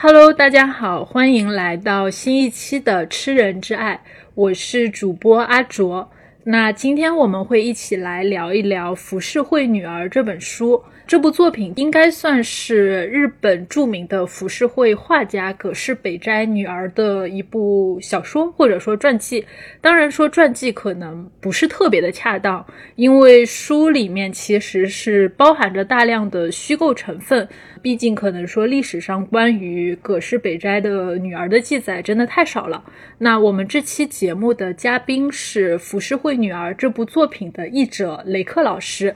Hello，大家好，欢迎来到新一期的《吃人之爱》，我是主播阿卓。那今天我们会一起来聊一聊《浮世绘女儿》这本书。这部作品应该算是日本著名的浮世绘画家葛饰北斋女儿的一部小说，或者说传记。当然，说传记可能不是特别的恰当，因为书里面其实是包含着大量的虚构成分。毕竟，可能说历史上关于葛饰北斋的女儿的记载真的太少了。那我们这期节目的嘉宾是《浮世绘女儿》这部作品的译者雷克老师。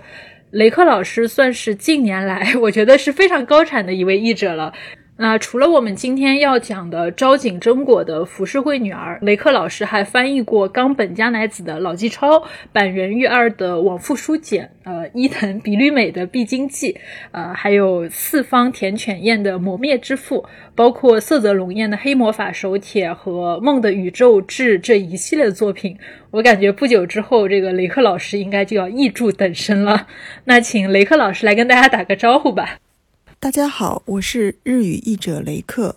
雷克老师算是近年来我觉得是非常高产的一位译者了。那除了我们今天要讲的朝井真果的《浮世绘女儿》，雷克老师还翻译过冈本加乃子的《老纪超》、板垣裕二的《往复书简》、呃伊藤比吕美的《必经记》，呃还有四方田犬彦的《磨灭之父》，包括色泽龙彦的《黑魔法手帖》和《梦的宇宙志》这一系列作品。我感觉不久之后，这个雷克老师应该就要译著等身了。那请雷克老师来跟大家打个招呼吧。大家好，我是日语译者雷克。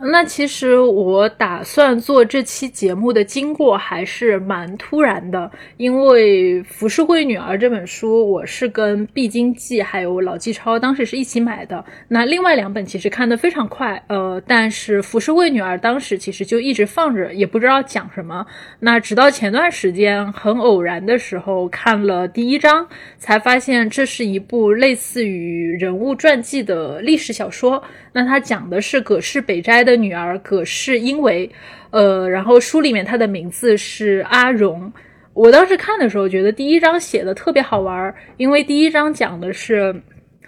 那其实我打算做这期节目的经过还是蛮突然的，因为《浮世绘女儿》这本书我是跟《必经记》还有《老纪超》当时是一起买的。那另外两本其实看的非常快，呃，但是《浮世绘女儿》当时其实就一直放着，也不知道讲什么。那直到前段时间很偶然的时候看了第一章，才发现这是一部类似于人物传记的历史小说。那它讲的是葛饰北斋的女儿葛氏，因为，呃，然后书里面她的名字是阿荣。我当时看的时候觉得第一章写的特别好玩，因为第一章讲的是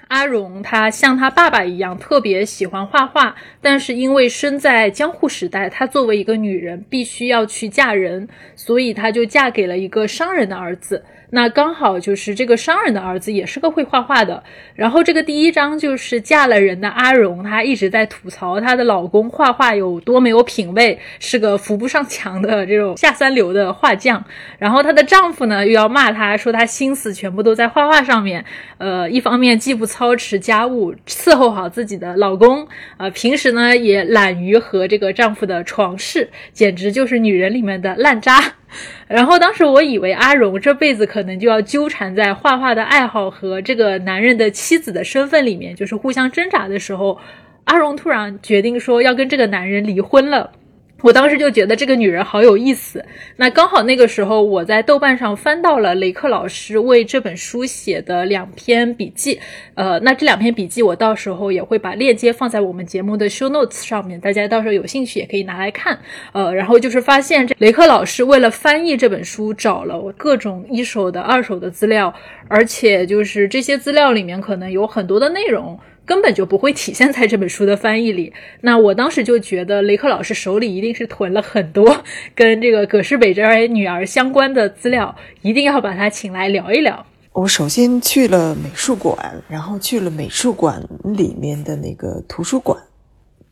阿荣，她像她爸爸一样特别喜欢画画，但是因为生在江户时代，她作为一个女人必须要去嫁人，所以她就嫁给了一个商人的儿子。那刚好就是这个商人的儿子也是个会画画的，然后这个第一章就是嫁了人的阿荣，她一直在吐槽她的老公画画有多没有品位，是个扶不上墙的这种下三流的画匠。然后她的丈夫呢又要骂她说她心思全部都在画画上面，呃，一方面既不操持家务伺候好自己的老公，呃，平时呢也懒于和这个丈夫的床事，简直就是女人里面的烂渣。然后当时我以为阿荣这辈子可能就要纠缠在画画的爱好和这个男人的妻子的身份里面，就是互相挣扎的时候，阿荣突然决定说要跟这个男人离婚了。我当时就觉得这个女人好有意思。那刚好那个时候，我在豆瓣上翻到了雷克老师为这本书写的两篇笔记。呃，那这两篇笔记我到时候也会把链接放在我们节目的 show notes 上面，大家到时候有兴趣也可以拿来看。呃，然后就是发现这雷克老师为了翻译这本书，找了各种一手的、二手的资料，而且就是这些资料里面可能有很多的内容。根本就不会体现在这本书的翻译里。那我当时就觉得雷克老师手里一定是囤了很多 跟这个葛饰北斋女儿相关的资料，一定要把他请来聊一聊。我首先去了美术馆，然后去了美术馆里面的那个图书馆。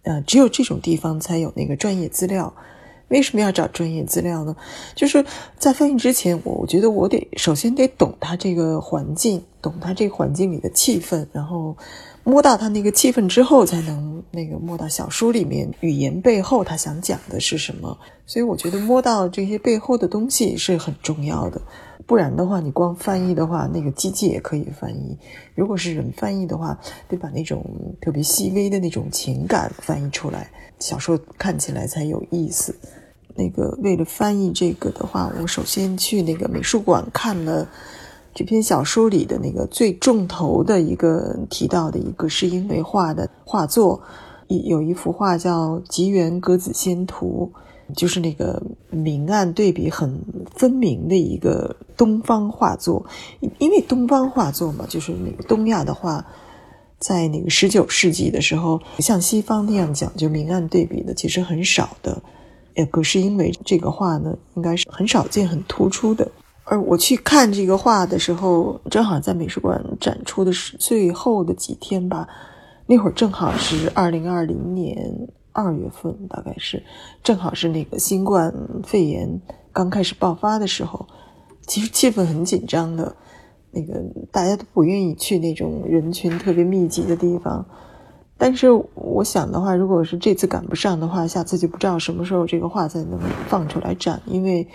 呃，只有这种地方才有那个专业资料。为什么要找专业资料呢？就是在翻译之前，我我觉得我得首先得懂它这个环境，懂它这个环境里的气氛，然后。摸到他那个气氛之后，才能那个摸到小说里面语言背后他想讲的。是什么。所以我觉得摸到这些背后的东西是很重要的。不然的话，你光翻译。的话，那个机器也可以翻译。如果是人翻译的话，得把那种特别细微的那种情感翻译。出来，小说看起来才有意思。那个为了翻译。这个的话，我首先去那个美术馆看了。这篇小说里的那个最重头的一个提到的一个是因为画的画作，有一幅画叫《吉原格子仙图》，就是那个明暗对比很分明的一个东方画作。因为东方画作嘛，就是那个东亚的画，在那个十九世纪的时候，像西方那样讲究明暗对比的其实很少的。呃，可是因为这个画呢，应该是很少见、很突出的。而我去看这个画的时候，正好在美术馆展出的是最后的几天吧。那会儿正好是二零二零年二月份，大概是正好是那个新冠肺炎刚开始爆发的时候。其实气氛很紧张的，那个大家都不愿意去那种人群特别密集的地方。但是我想的话，如果是这次赶不上的话，下次就不知道什么时候这个画才能放出来展。因为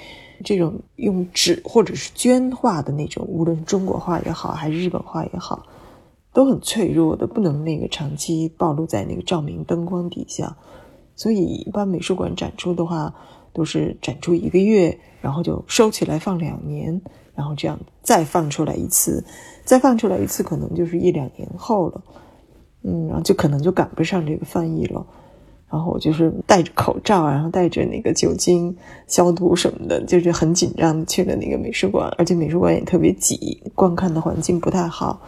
这种用纸或者是绢画的那种，无论中国画也好，还是日本画也好，都很脆弱的，不能那个长期暴露在那个照明灯光底下。所以一般美术馆展出的话，都是展出一个月，然后就收起来放两年，然后这样再放出来一次，再放出来一次，可能就是一两年后了。嗯，然后就可能就赶不上这个翻译了，然后我就是戴着口罩，然后带着那个酒精消毒什么的，就是很紧张去了那个美术馆，而且美术馆也特别挤，观看的环境不太好。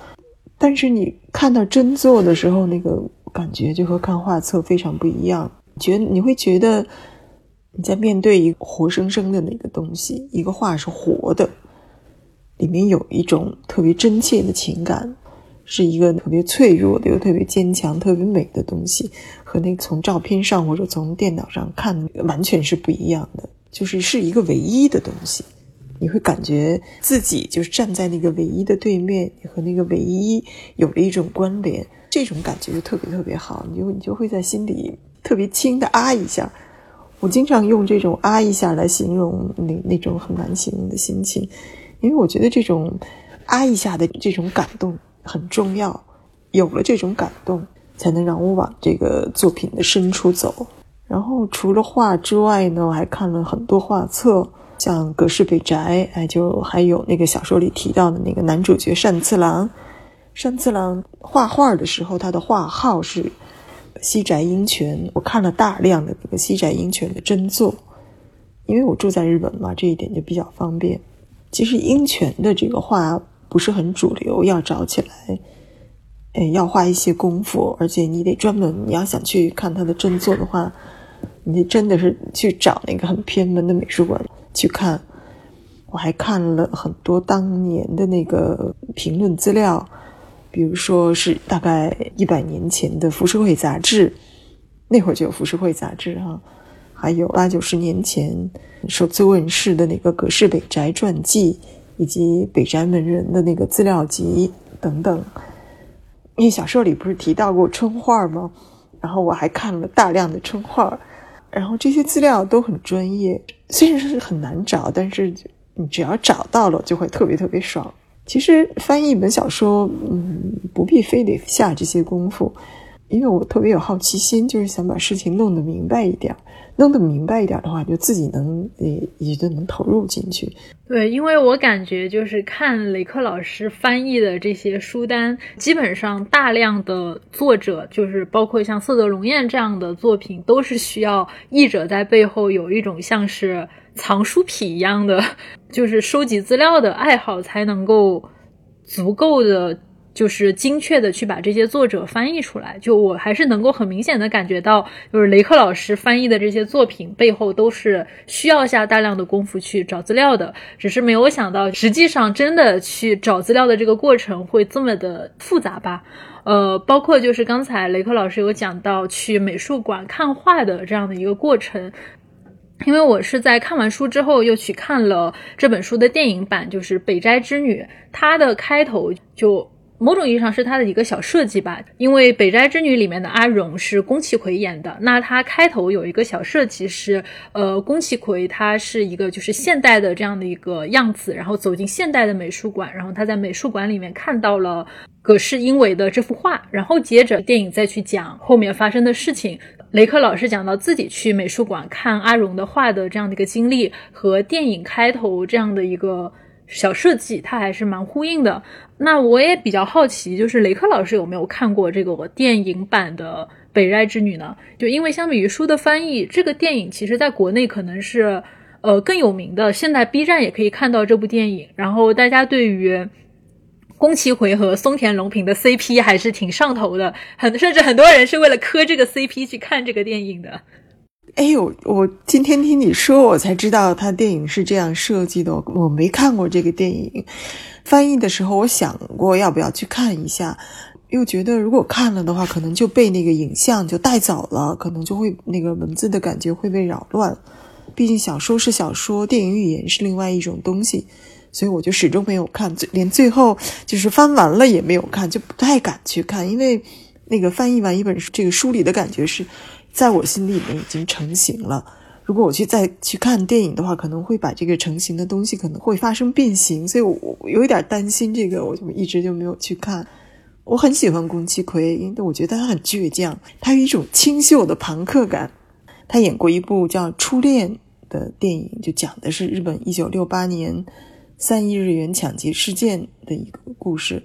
但是你看到真做的时候，那个感觉就和看画册非常不一样，觉得你会觉得你在面对一个活生生的那个东西，一个画是活的，里面有一种特别真切的情感。是一个特别脆弱的又特别坚强、特别美的东西，和那个从照片上或者从电脑上看完全是不一样的。就是是一个唯一的东西，你会感觉自己就是站在那个唯一的对面，你和那个唯一有了一种关联，这种感觉就特别特别好。你就你就会在心里特别轻的啊一下。我经常用这种啊一下来形容那那种很难形容的心情，因为我觉得这种啊一下的这种感动。很重要，有了这种感动，才能让我往这个作品的深处走。然后除了画之外呢，我还看了很多画册，像《葛饰北宅》，哎，就还有那个小说里提到的那个男主角单次郎。单次郎画画的时候，他的画号是西宅英泉。我看了大量的那个西宅英泉的真作，因为我住在日本嘛，这一点就比较方便。其实英泉的这个画。不是很主流，要找起来，哎，要花一些功夫，而且你得专门，你要想去看他的真作的话，你真的是去找那个很偏门的美术馆去看。我还看了很多当年的那个评论资料，比如说是大概一百年前的《浮世绘》杂志，那会儿就有《浮世绘》杂志哈，还有八九十年前首次问世的那个葛饰北宅传记。以及北宅门人的那个资料集等等，因为小说里不是提到过春画吗？然后我还看了大量的春画，然后这些资料都很专业，虽然是很难找，但是你只要找到了，就会特别特别爽。其实翻译一本小说，嗯，不必非得下这些功夫。因为我特别有好奇心，就是想把事情弄得明白一点，弄得明白一点的话，就自己能也也就能投入进去。对，因为我感觉就是看雷克老师翻译的这些书单，基本上大量的作者，就是包括像色泽龙彦这样的作品，都是需要译者在背后有一种像是藏书癖一样的，就是收集资料的爱好，才能够足够的。就是精确的去把这些作者翻译出来，就我还是能够很明显的感觉到，就是雷克老师翻译的这些作品背后都是需要下大量的功夫去找资料的，只是没有想到，实际上真的去找资料的这个过程会这么的复杂吧？呃，包括就是刚才雷克老师有讲到去美术馆看画的这样的一个过程，因为我是在看完书之后又去看了这本书的电影版，就是《北斋之女》，它的开头就。某种意义上是他的一个小设计吧，因为《北斋之女》里面的阿荣是宫崎葵演的，那他开头有一个小设计是，呃，宫崎葵他是一个就是现代的这样的一个样子，然后走进现代的美术馆，然后他在美术馆里面看到了葛饰英为的这幅画，然后接着电影再去讲后面发生的事情。雷克老师讲到自己去美术馆看阿荣的画的这样的一个经历，和电影开头这样的一个。小设计，它还是蛮呼应的。那我也比较好奇，就是雷克老师有没有看过这个电影版的《北斋之女》呢？就因为相比于书的翻译，这个电影其实在国内可能是呃更有名的。现在 B 站也可以看到这部电影，然后大家对于宫崎葵和松田龙平的 CP 还是挺上头的，很甚至很多人是为了磕这个 CP 去看这个电影的。哎呦，我今天听你说，我才知道他电影是这样设计的。我没看过这个电影，翻译的时候我想过要不要去看一下，又觉得如果看了的话，可能就被那个影像就带走了，可能就会那个文字的感觉会被扰乱。毕竟小说是小说，电影语言是另外一种东西，所以我就始终没有看，连最后就是翻完了也没有看，就不太敢去看，因为那个翻译完一本，这个书里的感觉是，在我心里面已经成型了。如果我去再去看电影的话，可能会把这个成型的东西可能会发生变形，所以我有一点担心这个，我就一直就没有去看。我很喜欢宫崎葵，因为我觉得他很倔强，他有一种清秀的朋克感。他演过一部叫《初恋》的电影，就讲的是日本一九六八年三亿日元抢劫事件的一个故事。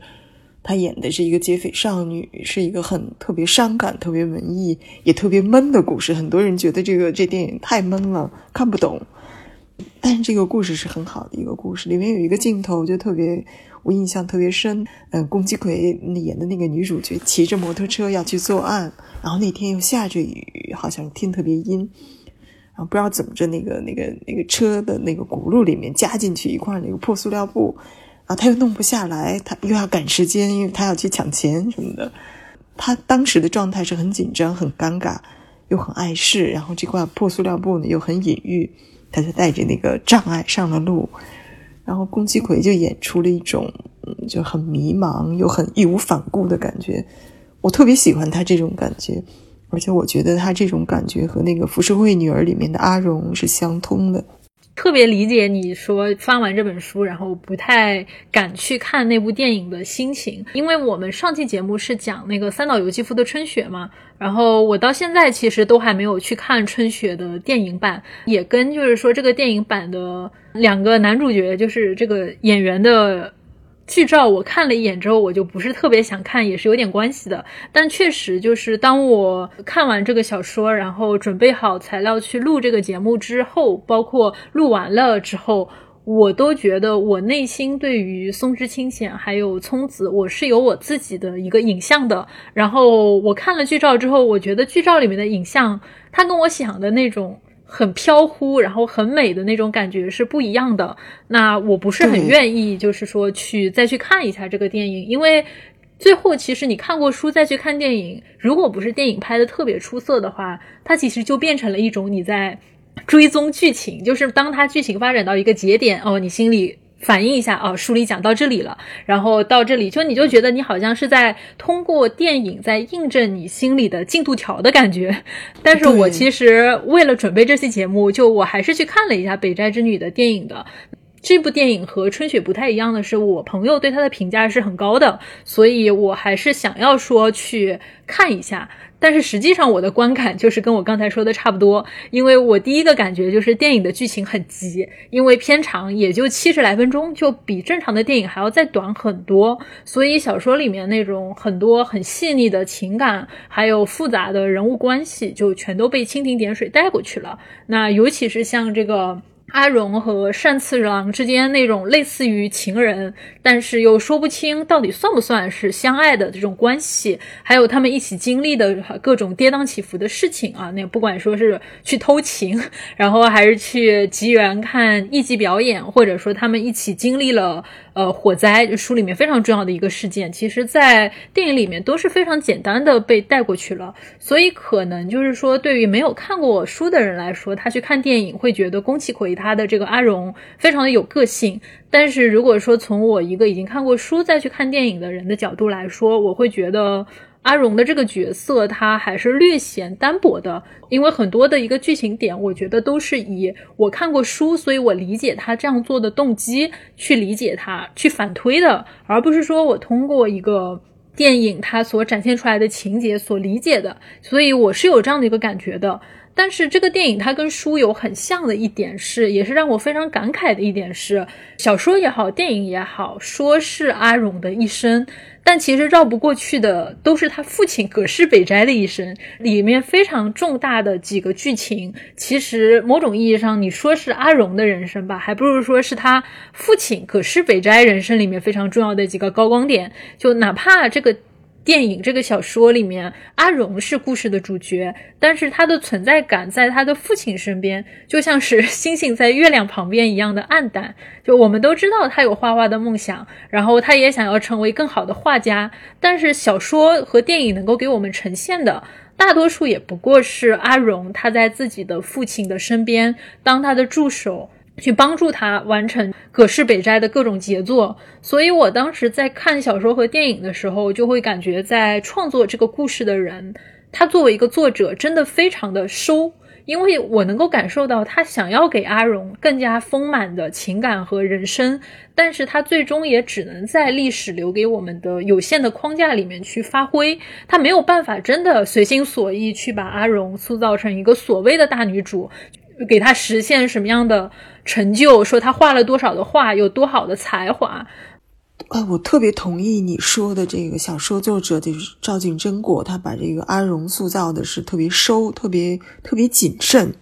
他演的是一个劫匪少女，是一个很特别伤感、特别文艺、也特别闷的故事。很多人觉得这个这电影太闷了，看不懂。但是这个故事是很好的一个故事，里面有一个镜头就特别我印象特别深。嗯，宫崎葵演的那个女主角骑着摩托车要去作案，然后那天又下着雨，好像天特别阴，然后不知道怎么着那个那个那个车的那个轱辘里面加进去一块那个破塑料布。啊，他又弄不下来，他又要赶时间，因为他要去抢钱什么的。他当时的状态是很紧张、很尴尬，又很碍事。然后这块破塑料布呢又很隐喻，他就带着那个障碍上了路。然后宫崎葵就演出了一种就很迷茫又很义无反顾的感觉。我特别喜欢他这种感觉，而且我觉得他这种感觉和那个《浮世绘女儿》里面的阿荣是相通的。特别理解你说翻完这本书，然后不太敢去看那部电影的心情，因为我们上期节目是讲那个三岛由纪夫的《春雪》嘛，然后我到现在其实都还没有去看《春雪》的电影版，也跟就是说这个电影版的两个男主角，就是这个演员的。剧照我看了一眼之后，我就不是特别想看，也是有点关系的。但确实就是当我看完这个小说，然后准备好材料去录这个节目之后，包括录完了之后，我都觉得我内心对于松之清显还有聪子，我是有我自己的一个影像的。然后我看了剧照之后，我觉得剧照里面的影像，它跟我想的那种。很飘忽，然后很美的那种感觉是不一样的。那我不是很愿意，就是说去再去看一下这个电影，因为最后其实你看过书再去看电影，如果不是电影拍的特别出色的话，它其实就变成了一种你在追踪剧情，就是当它剧情发展到一个节点，哦，你心里。反映一下啊，书里讲到这里了，然后到这里就你就觉得你好像是在通过电影在印证你心里的进度条的感觉。但是我其实为了准备这期节目，就我还是去看了一下《北斋之女》的电影的。这部电影和《春雪》不太一样的是，我朋友对它的评价是很高的，所以我还是想要说去看一下。但是实际上，我的观感就是跟我刚才说的差不多，因为我第一个感觉就是电影的剧情很急，因为片长也就七十来分钟，就比正常的电影还要再短很多，所以小说里面那种很多很细腻的情感，还有复杂的人物关系，就全都被蜻蜓点水带过去了。那尤其是像这个。阿荣和善次郎之间那种类似于情人，但是又说不清到底算不算是相爱的这种关系，还有他们一起经历的各种跌宕起伏的事情啊，那不管说是去偷情，然后还是去吉原看艺伎表演，或者说他们一起经历了。呃，火灾书里面非常重要的一个事件，其实，在电影里面都是非常简单的被带过去了。所以，可能就是说，对于没有看过书的人来说，他去看电影会觉得宫崎葵他的这个阿荣非常的有个性。但是，如果说从我一个已经看过书再去看电影的人的角度来说，我会觉得。阿荣的这个角色，他还是略显单薄的，因为很多的一个剧情点，我觉得都是以我看过书，所以我理解他这样做的动机去理解他，去反推的，而不是说我通过一个电影它所展现出来的情节所理解的，所以我是有这样的一个感觉的。但是这个电影它跟书有很像的一点是，也是让我非常感慨的一点是，小说也好，电影也好，说是阿荣的一生。但其实绕不过去的都是他父亲葛饰北斋的一生，里面非常重大的几个剧情，其实某种意义上你说是阿荣的人生吧，还不如说是他父亲葛饰北斋人生里面非常重要的几个高光点。就哪怕这个。电影这个小说里面，阿荣是故事的主角，但是他的存在感在他的父亲身边，就像是星星在月亮旁边一样的暗淡。就我们都知道他有画画的梦想，然后他也想要成为更好的画家，但是小说和电影能够给我们呈现的，大多数也不过是阿荣他在自己的父亲的身边当他的助手。去帮助他完成葛饰北斋的各种杰作。所以我当时在看小说和电影的时候，就会感觉在创作这个故事的人，他作为一个作者，真的非常的收。因为我能够感受到他想要给阿荣更加丰满的情感和人生，但是他最终也只能在历史留给我们的有限的框架里面去发挥，他没有办法真的随心所欲去把阿荣塑造成一个所谓的大女主，给她实现什么样的成就，说他画了多少的画，有多好的才华。啊，我特别同意你说的这个小说作者就是赵静真果，他把这个阿荣塑造的是特别收、特别特别谨慎，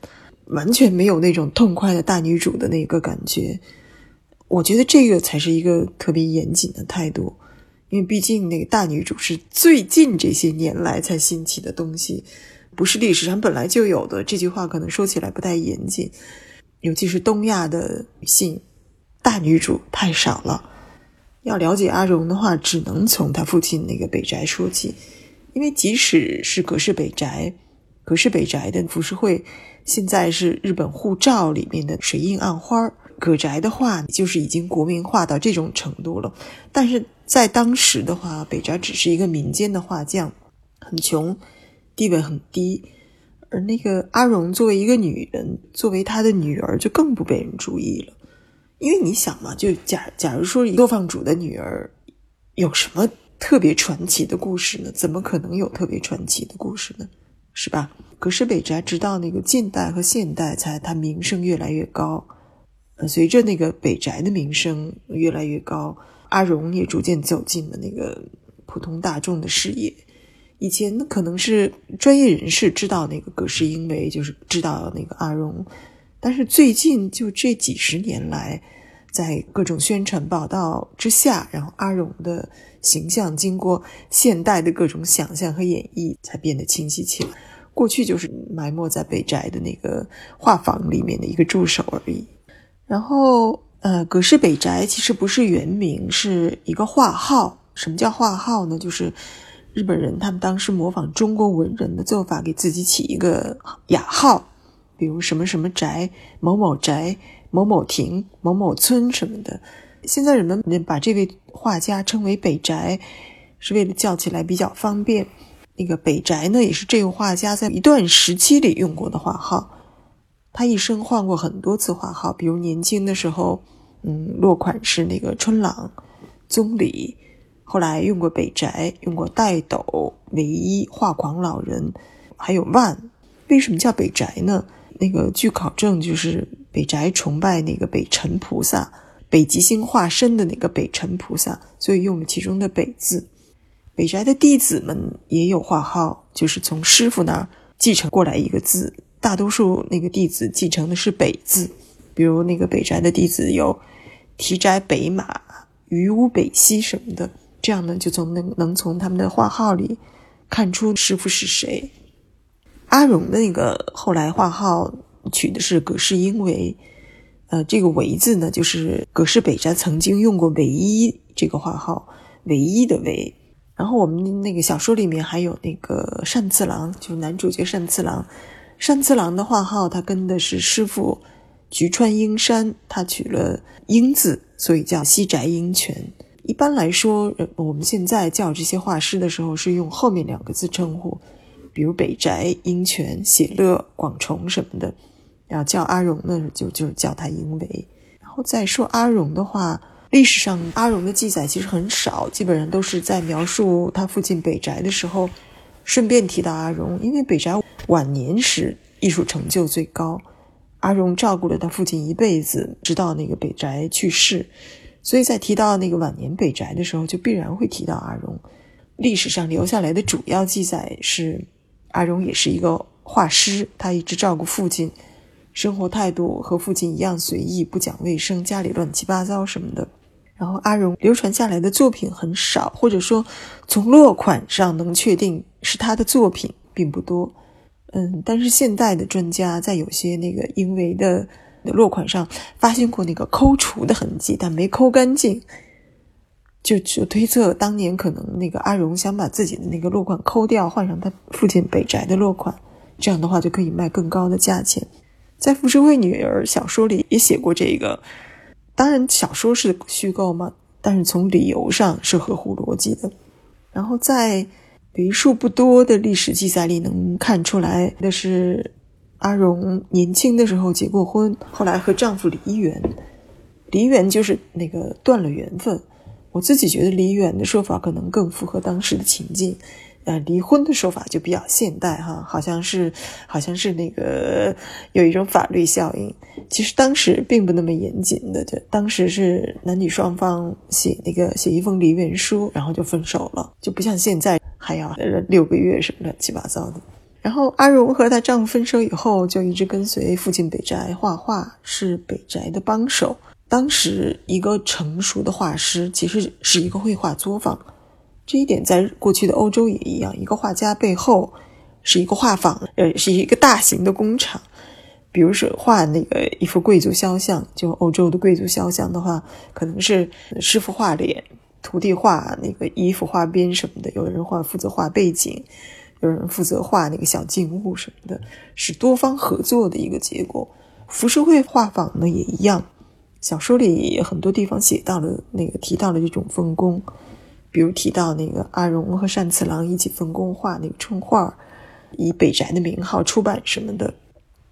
完全没有那种痛快的大女主的那个感觉。我觉得这个才是一个特别严谨的态度，因为毕竟那个大女主是最近这些年来才兴起的东西，不是历史上本来就有的。这句话可能说起来不太严谨，尤其是东亚的女性，大女主太少了。要了解阿荣的话，只能从他父亲那个北宅说起，因为即使是葛饰北宅，葛饰北宅的浮世绘，现在是日本护照里面的水印暗花葛宅的话，就是已经国民化到这种程度了。但是在当时的话，北宅只是一个民间的画匠，很穷，地位很低。而那个阿荣作为一个女人，作为他的女儿，就更不被人注意了。因为你想嘛，就假假如说作坊主的女儿有什么特别传奇的故事呢？怎么可能有特别传奇的故事呢？是吧？可是北宅直到那个近代和现代，才它名声越来越高。呃，随着那个北宅的名声越来越高，阿荣也逐渐走进了那个普通大众的视野。以前可能是专业人士知道那个葛饰英为，就是知道那个阿荣。但是最近就这几十年来，在各种宣传报道之下，然后阿荣的形象经过现代的各种想象和演绎，才变得清晰起来。过去就是埋没在北宅的那个画坊里面的一个助手而已。然后，呃，葛饰北宅其实不是原名，是一个画号。什么叫画号呢？就是日本人他们当时模仿中国文人的做法，给自己起一个雅号。比如什么什么宅、某某宅、某某亭、某某村什么的，现在人们把这位画家称为北宅，是为了叫起来比较方便。那个北宅呢，也是这位画家在一段时期里用过的画号。他一生换过很多次画号，比如年轻的时候，嗯，落款是那个春朗、宗理，后来用过北宅，用过戴斗、唯一、画狂老人，还有万。为什么叫北宅呢？那个据考证，就是北宅崇拜那个北辰菩萨，北极星化身的那个北辰菩萨，所以用了其中的“北”字。北宅的弟子们也有画号，就是从师傅那儿继承过来一个字。大多数那个弟子继承的是“北”字，比如那个北宅的弟子有提宅北马、于屋北西什么的，这样呢就从能能从他们的画号里看出师傅是谁。阿荣的那个后来画号取的是葛饰英为，呃，这个“为”字呢，就是葛饰北斋曾经用过“唯一”这个画号，“唯一”的“唯”。然后我们那个小说里面还有那个单次郎，就是男主角单次郎。单次郎的画号他跟的是师傅菊川英山，他取了“英”字，所以叫西宅英泉。一般来说，我们现在叫这些画师的时候是用后面两个字称呼。比如北宅、英泉、喜乐、广重什么的，然后叫阿荣呢，就就叫他英为。然后再说阿荣的话，历史上阿荣的记载其实很少，基本上都是在描述他父亲北宅的时候，顺便提到阿荣。因为北宅晚年时艺术成就最高，阿荣照顾了他父亲一辈子，直到那个北宅去世，所以在提到那个晚年北宅的时候，就必然会提到阿荣。历史上留下来的主要记载是。阿荣也是一个画师，他一直照顾父亲，生活态度和父亲一样随意，不讲卫生，家里乱七八糟什么的。然后阿荣流传下来的作品很少，或者说从落款上能确定是他的作品并不多。嗯，但是现代的专家在有些那个因为的的落款上发现过那个抠除的痕迹，但没抠干净。就就推测，当年可能那个阿荣想把自己的那个落款抠掉，换上他父亲北宅的落款，这样的话就可以卖更高的价钱。在《浮世绘女儿》小说里也写过这个。当然，小说是虚构嘛，但是从理由上是合乎逻辑的。然后在为数不多的历史记载里，能看出来的是，阿荣年轻的时候结过婚，后来和丈夫离缘。离缘就是那个断了缘分。我自己觉得离缘的说法可能更符合当时的情境。呃，离婚的说法就比较现代哈，好像是好像是那个有一种法律效应。其实当时并不那么严谨的，就当时是男女双方写那个写一封离缘书，然后就分手了，就不像现在还要六个月什么乱七八糟的。然后阿荣和她丈夫分手以后，就一直跟随父亲北宅画画，是北宅的帮手。当时一个成熟的画师其实是一个绘画作坊。这一点在过去的欧洲也一样，一个画家背后是一个画坊，呃，是一个大型的工厂。比如说画那个一幅贵族肖像，就欧洲的贵族肖像的话，可能是师傅画脸，徒弟画那个衣服画边什么的，有人画负责画背景，有人负责画那个小静物什么的，是多方合作的一个结果。浮世绘画坊呢也一样，小说里很多地方写到了那个提到了这种分工。比如提到那个阿荣和单次郎一起分工画那个春画，以北宅的名号出版什么的。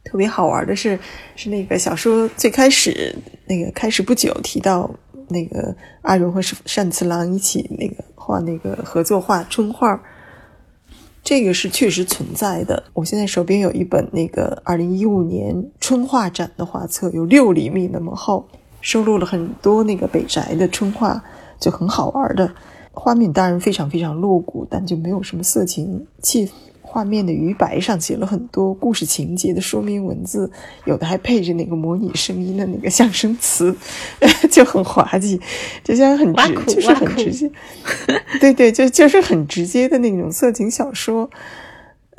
特别好玩的是，是那个小说最开始那个开始不久提到那个阿荣和单次郎一起那个画那个合作画春画，这个是确实存在的。我现在手边有一本那个二零一五年春画展的画册，有六厘米那么厚，收录了很多那个北宅的春画，就很好玩的。画面当然非常非常露骨，但就没有什么色情气氛。画面的余白上写了很多故事情节的说明文字，有的还配着那个模拟声音的那个象声词，就很滑稽，就像很直，就是很直接。对对，就就是很直接的那种色情小说。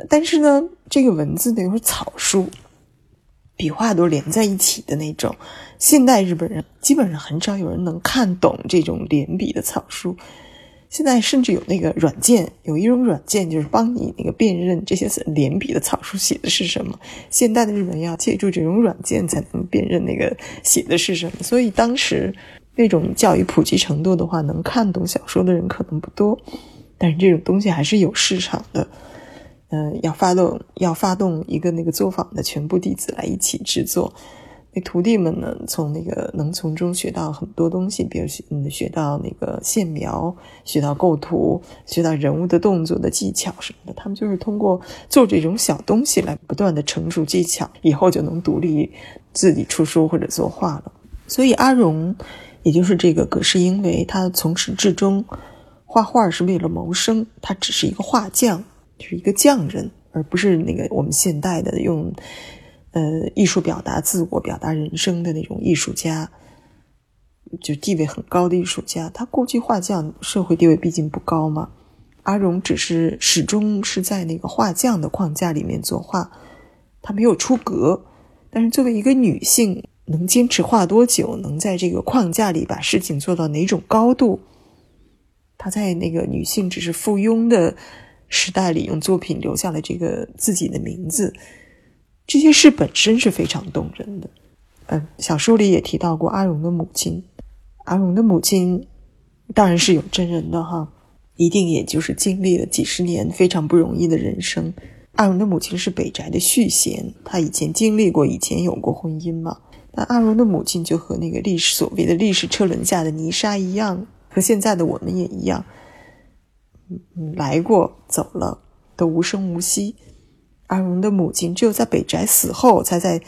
但是呢，这个文字呢又是草书，笔画都连在一起的那种。现代日本人基本上很少有人能看懂这种连笔的草书。现在甚至有那个软件，有一种软件就是帮你那个辨认这些连笔的草书写的是什么。现代的日本要借助这种软件才能辨认那个写的是什么。所以当时那种教育普及程度的话，能看懂小说的人可能不多。但是这种东西还是有市场的。嗯，要发动要发动一个那个作坊的全部弟子来一起制作。那徒弟们呢，从那个能从中学到很多东西，比如学嗯学到那个线描，学到构图，学到人物的动作的技巧什么的。他们就是通过做这种小东西来不断的成熟技巧，以后就能独立自己出书或者作画了。所以阿荣，也就是这个葛饰英为，他从始至终画画是为了谋生，他只是一个画匠，就是一个匠人，而不是那个我们现代的用。呃，艺术表达自我、表达人生的那种艺术家，就地位很高的艺术家。他过去画匠社会地位毕竟不高嘛。阿荣只是始终是在那个画匠的框架里面作画，他没有出格。但是作为一个女性，能坚持画多久，能在这个框架里把事情做到哪种高度？他在那个女性只是附庸的时代里，用作品留下了这个自己的名字。这些事本身是非常动人的，嗯，小说里也提到过阿荣的母亲，阿荣的母亲当然是有真人的哈，一定也就是经历了几十年非常不容易的人生。阿荣的母亲是北宅的续弦，她以前经历过，以前有过婚姻嘛。那阿荣的母亲就和那个历史所谓的历史车轮下的泥沙一样，和现在的我们也一样，嗯，来过走了，都无声无息。阿荣的母亲只有在北宅死后，才在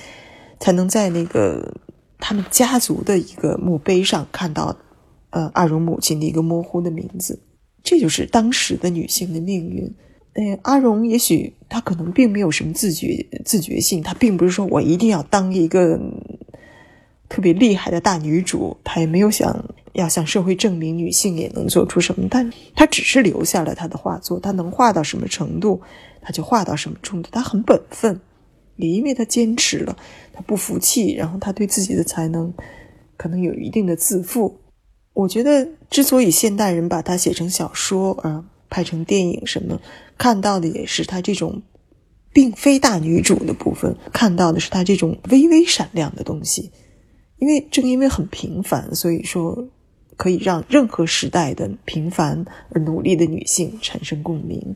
才能在那个他们家族的一个墓碑上看到，呃，阿荣母亲的一个模糊的名字。这就是当时的女性的命运。呃，阿荣也许她可能并没有什么自觉自觉性，她并不是说我一定要当一个特别厉害的大女主，她也没有想要向社会证明女性也能做出什么，但她只是留下了她的画作，她能画到什么程度？他就画到什么程度？他很本分，也因为他坚持了，他不服气，然后他对自己的才能可能有一定的自负。我觉得，之所以现代人把他写成小说啊，拍成电影什么，看到的也是他这种并非大女主的部分，看到的是他这种微微闪亮的东西。因为正因为很平凡，所以说可以让任何时代的平凡而努力的女性产生共鸣。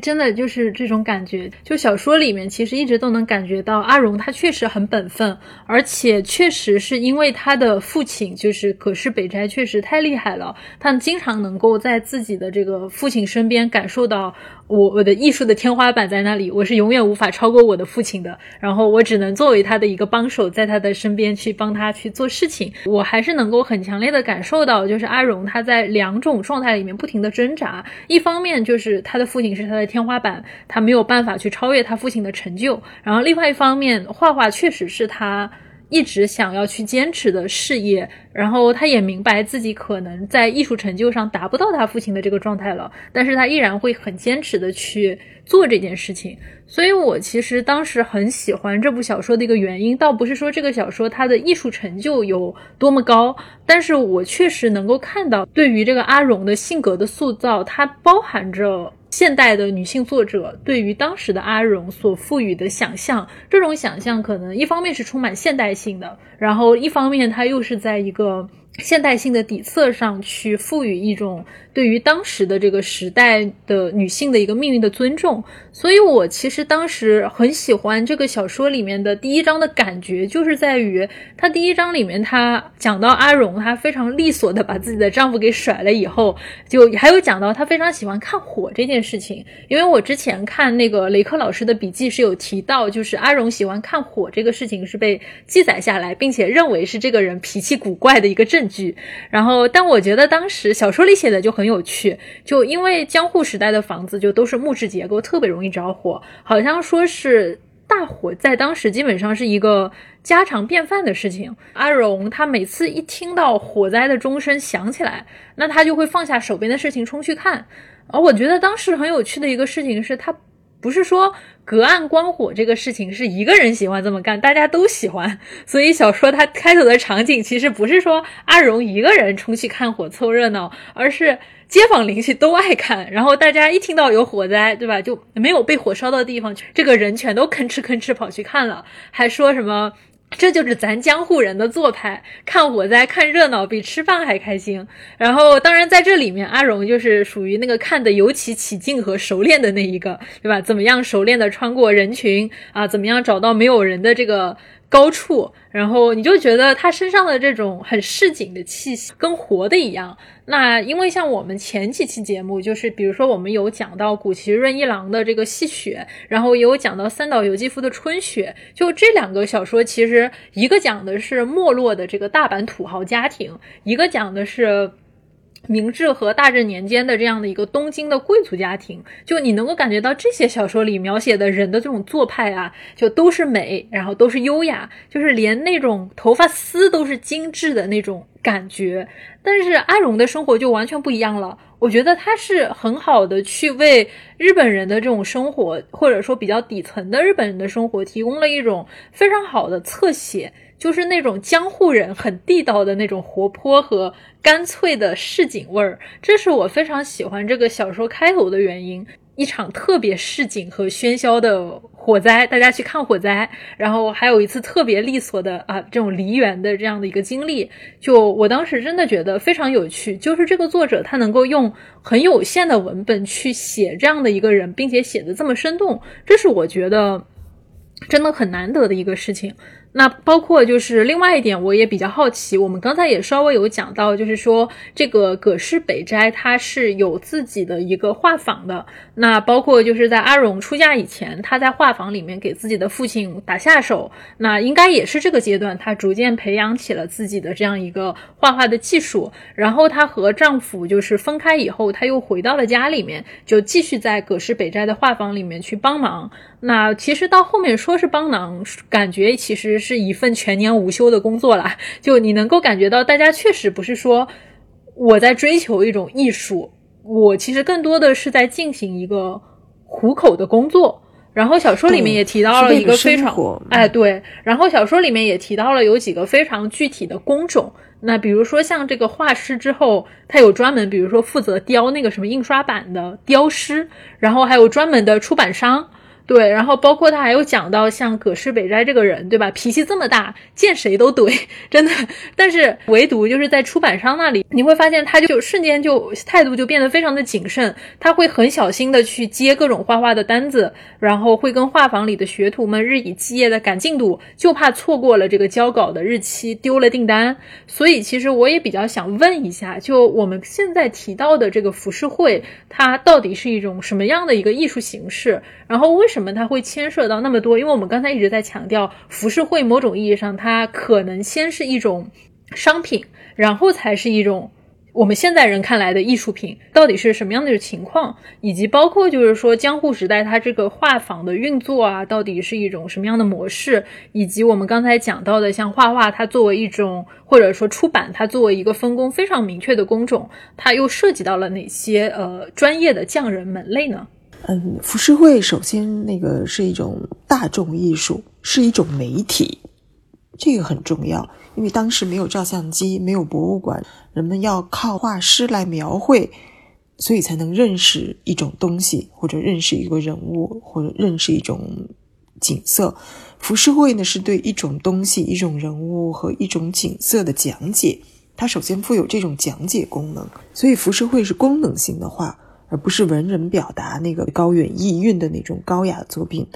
真的就是这种感觉，就小说里面其实一直都能感觉到阿荣他确实很本分，而且确实是因为他的父亲就是葛饰北斋确实太厉害了，他经常能够在自己的这个父亲身边感受到。我我的艺术的天花板在那里，我是永远无法超过我的父亲的。然后我只能作为他的一个帮手，在他的身边去帮他去做事情。我还是能够很强烈的感受到，就是阿荣他在两种状态里面不停的挣扎。一方面就是他的父亲是他的天花板，他没有办法去超越他父亲的成就。然后另外一方面，画画确实是他。一直想要去坚持的事业，然后他也明白自己可能在艺术成就上达不到他父亲的这个状态了，但是他依然会很坚持的去做这件事情。所以我其实当时很喜欢这部小说的一个原因，倒不是说这个小说它的艺术成就有多么高，但是我确实能够看到对于这个阿荣的性格的塑造，它包含着。现代的女性作者对于当时的阿荣所赋予的想象，这种想象可能一方面是充满现代性的，然后一方面它又是在一个。现代性的底色上去赋予一种对于当时的这个时代的女性的一个命运的尊重，所以我其实当时很喜欢这个小说里面的第一章的感觉，就是在于它第一章里面，他讲到阿荣，她非常利索的把自己的丈夫给甩了以后，就还有讲到她非常喜欢看火这件事情，因为我之前看那个雷克老师的笔记是有提到，就是阿荣喜欢看火这个事情是被记载下来，并且认为是这个人脾气古怪的一个证。据，然后，但我觉得当时小说里写的就很很有趣，就因为江户时代的房子就都是木质结构，特别容易着火，好像说是大火在当时基本上是一个家常便饭的事情。阿荣他每次一听到火灾的钟声响起来，那他就会放下手边的事情冲去看。而我觉得当时很有趣的一个事情是他。不是说隔岸观火这个事情是一个人喜欢这么干，大家都喜欢。所以小说它开头的场景其实不是说阿荣一个人冲去看火凑热闹，而是街坊邻居都爱看。然后大家一听到有火灾，对吧？就没有被火烧到的地方，这个人全都吭哧吭哧跑去看了，还说什么。这就是咱江户人的做派，看火灾看热闹比吃饭还开心。然后，当然在这里面，阿荣就是属于那个看的尤其起劲和熟练的那一个，对吧？怎么样熟练的穿过人群啊？怎么样找到没有人的这个？高处，然后你就觉得他身上的这种很市井的气息跟活的一样。那因为像我们前几期节目，就是比如说我们有讲到古奇润一郎的这个细雪，然后也有讲到三岛由纪夫的春雪，就这两个小说，其实一个讲的是没落的这个大阪土豪家庭，一个讲的是。明治和大正年间的这样的一个东京的贵族家庭，就你能够感觉到这些小说里描写的人的这种做派啊，就都是美，然后都是优雅，就是连那种头发丝都是精致的那种感觉。但是阿荣的生活就完全不一样了，我觉得他是很好的去为日本人的这种生活，或者说比较底层的日本人的生活，提供了一种非常好的侧写。就是那种江户人很地道的那种活泼和干脆的市井味儿，这是我非常喜欢这个小说开头的原因。一场特别市井和喧嚣的火灾，大家去看火灾，然后还有一次特别利索的啊这种梨园的这样的一个经历，就我当时真的觉得非常有趣。就是这个作者他能够用很有限的文本去写这样的一个人，并且写的这么生动，这是我觉得真的很难得的一个事情。那包括就是另外一点，我也比较好奇。我们刚才也稍微有讲到，就是说这个葛饰北斋他是有自己的一个画坊的。那包括就是在阿荣出嫁以前，他在画坊里面给自己的父亲打下手。那应该也是这个阶段，他逐渐培养起了自己的这样一个画画的技术。然后她和丈夫就是分开以后，她又回到了家里面，就继续在葛饰北斋的画坊里面去帮忙。那其实到后面说是帮忙，感觉其实是一份全年无休的工作啦。就你能够感觉到，大家确实不是说我在追求一种艺术，我其实更多的是在进行一个糊口的工作。然后小说里面也提到了一个非常哎对，然后小说里面也提到了有几个非常具体的工种。那比如说像这个画师之后，他有专门比如说负责雕那个什么印刷版的雕师，然后还有专门的出版商。对，然后包括他还有讲到像葛饰北斋这个人，对吧？脾气这么大，见谁都怼，真的。但是唯独就是在出版商那里，你会发现他就瞬间就态度就变得非常的谨慎，他会很小心的去接各种画画的单子，然后会跟画坊里的学徒们日以继夜的赶进度，就怕错过了这个交稿的日期，丢了订单。所以其实我也比较想问一下，就我们现在提到的这个浮世绘，它到底是一种什么样的一个艺术形式？然后为什么它会牵涉到那么多？因为我们刚才一直在强调，浮世绘某种意义上，它可能先是一种商品，然后才是一种。我们现代人看来的艺术品到底是什么样的情况，以及包括就是说江户时代它这个画坊的运作啊，到底是一种什么样的模式，以及我们刚才讲到的像画画，它作为一种或者说出版，它作为一个分工非常明确的工种，它又涉及到了哪些呃专业的匠人门类呢？嗯，浮世绘首先那个是一种大众艺术，是一种媒体，这个很重要。因为当时没有照相机，没有博物馆，人们要靠画师来描绘，所以才能认识一种东西，或者认识一个人物，或者认识一种景色。浮世绘呢，是对一种东西、一种人物和一种景色的讲解。它首先富有这种讲解功能，所以浮世绘是功能性的画，而不是文人表达那个高远意蕴的那种高雅作品。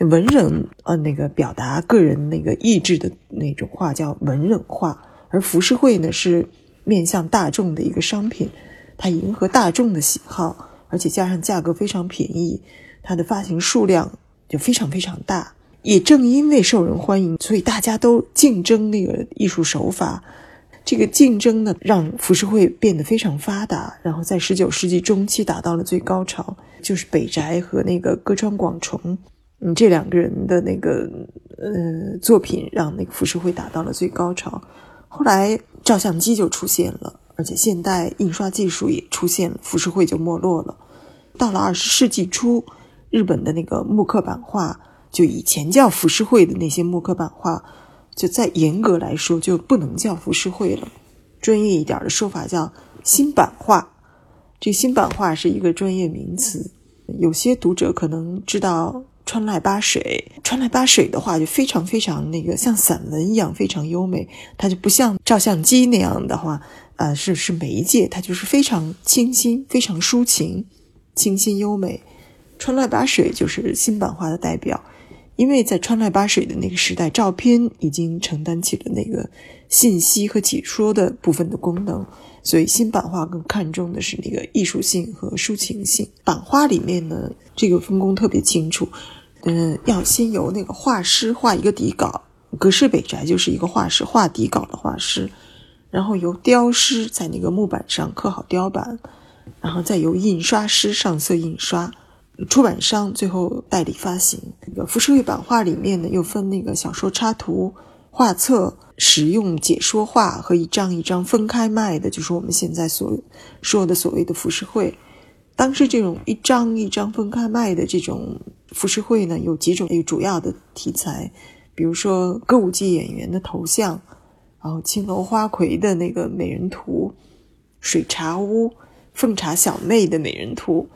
文人呃，那个表达个人那个意志的那种画叫文人画，而浮世绘呢是面向大众的一个商品，它迎合大众的喜好，而且加上价格非常便宜，它的发行数量就非常非常大。也正因为受人欢迎，所以大家都竞争那个艺术手法，这个竞争呢让浮世绘变得非常发达，然后在十九世纪中期达到了最高潮，就是北斋和那个歌川广重。嗯，这两个人的那个呃作品让那个浮世绘达到了最高潮。后来照相机就出现了，而且现代印刷技术也出现，浮世绘就没落了。到了二十世纪初，日本的那个木刻版画，就以前叫浮世绘的那些木刻版画，就再严格来说就不能叫浮世绘了。专业一点的说法叫新版画。这新版画是一个专业名词，有些读者可能知道。川濑八水，川濑八水的话就非常非常那个像散文一样非常优美，它就不像照相机那样的话，呃，是是媒介，它就是非常清新、非常抒情、清新优美。川濑八水就是新版画的代表，因为在川濑八水的那个时代，照片已经承担起了那个信息和解说的部分的功能，所以新版画更看重的是那个艺术性和抒情性。版画里面呢，这个分工特别清楚。嗯，要先由那个画师画一个底稿，格式北宅就是一个画师画底稿的画师，然后由雕师在那个木板上刻好雕版，然后再由印刷师上色印刷，出版商最后代理发行。那个浮世绘版画里面呢，又分那个小说插图、画册、实用解说画和一张一张分开卖的，就是我们现在所说的所谓的浮世绘。当时这种一张一张分开卖的这种浮世绘呢，有几种有主要的题材，比如说歌舞伎演员的头像，然后青楼花魁的那个美人图，水茶屋奉茶小妹的美人图，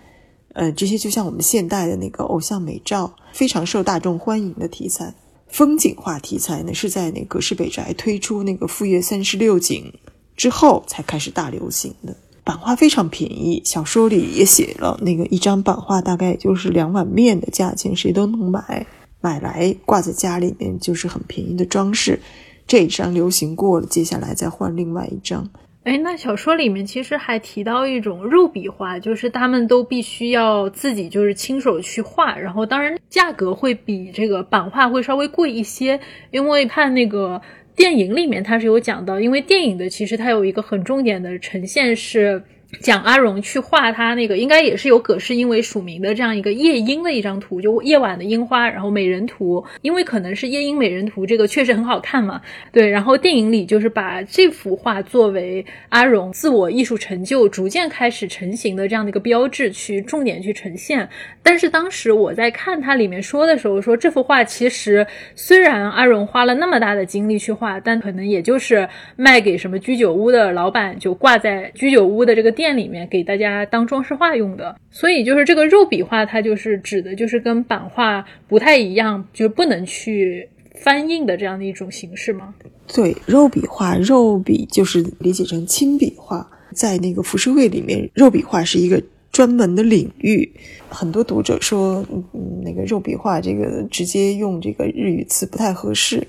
呃，这些就像我们现代的那个偶像美照，非常受大众欢迎的题材。风景画题材呢，是在那个市北宅推出那个富岳三十六景之后才开始大流行的。版画非常便宜，小说里也写了，那个一张版画大概就是两碗面的价钱，谁都能买，买来挂在家里面就是很便宜的装饰。这一张流行过了，接下来再换另外一张。哎，那小说里面其实还提到一种肉笔画，就是他们都必须要自己就是亲手去画，然后当然价格会比这个版画会稍微贵一些，因为看那个。电影里面它是有讲到，因为电影的其实它有一个很重点的呈现是。讲阿荣去画他那个，应该也是有葛氏因为署名的这样一个夜莺的一张图，就夜晚的樱花，然后美人图，因为可能是夜莺美人图这个确实很好看嘛，对。然后电影里就是把这幅画作为阿荣自我艺术成就逐渐开始成型的这样的一个标志，去重点去呈现。但是当时我在看它里面说的时候，说这幅画其实虽然阿荣花了那么大的精力去画，但可能也就是卖给什么居酒屋的老板，就挂在居酒屋的这个。店店里面给大家当装饰画用的。所以就是这个肉笔画，它就是指的就是跟版画不太一样，就是不能去翻印的这样的一种形式吗？对，肉笔画，肉笔就是理解成亲笔画，在那个浮世绘里面，肉笔画是一个专门的领域。很多读者说，嗯，那个肉笔画这个直接用这个日语词不太合适，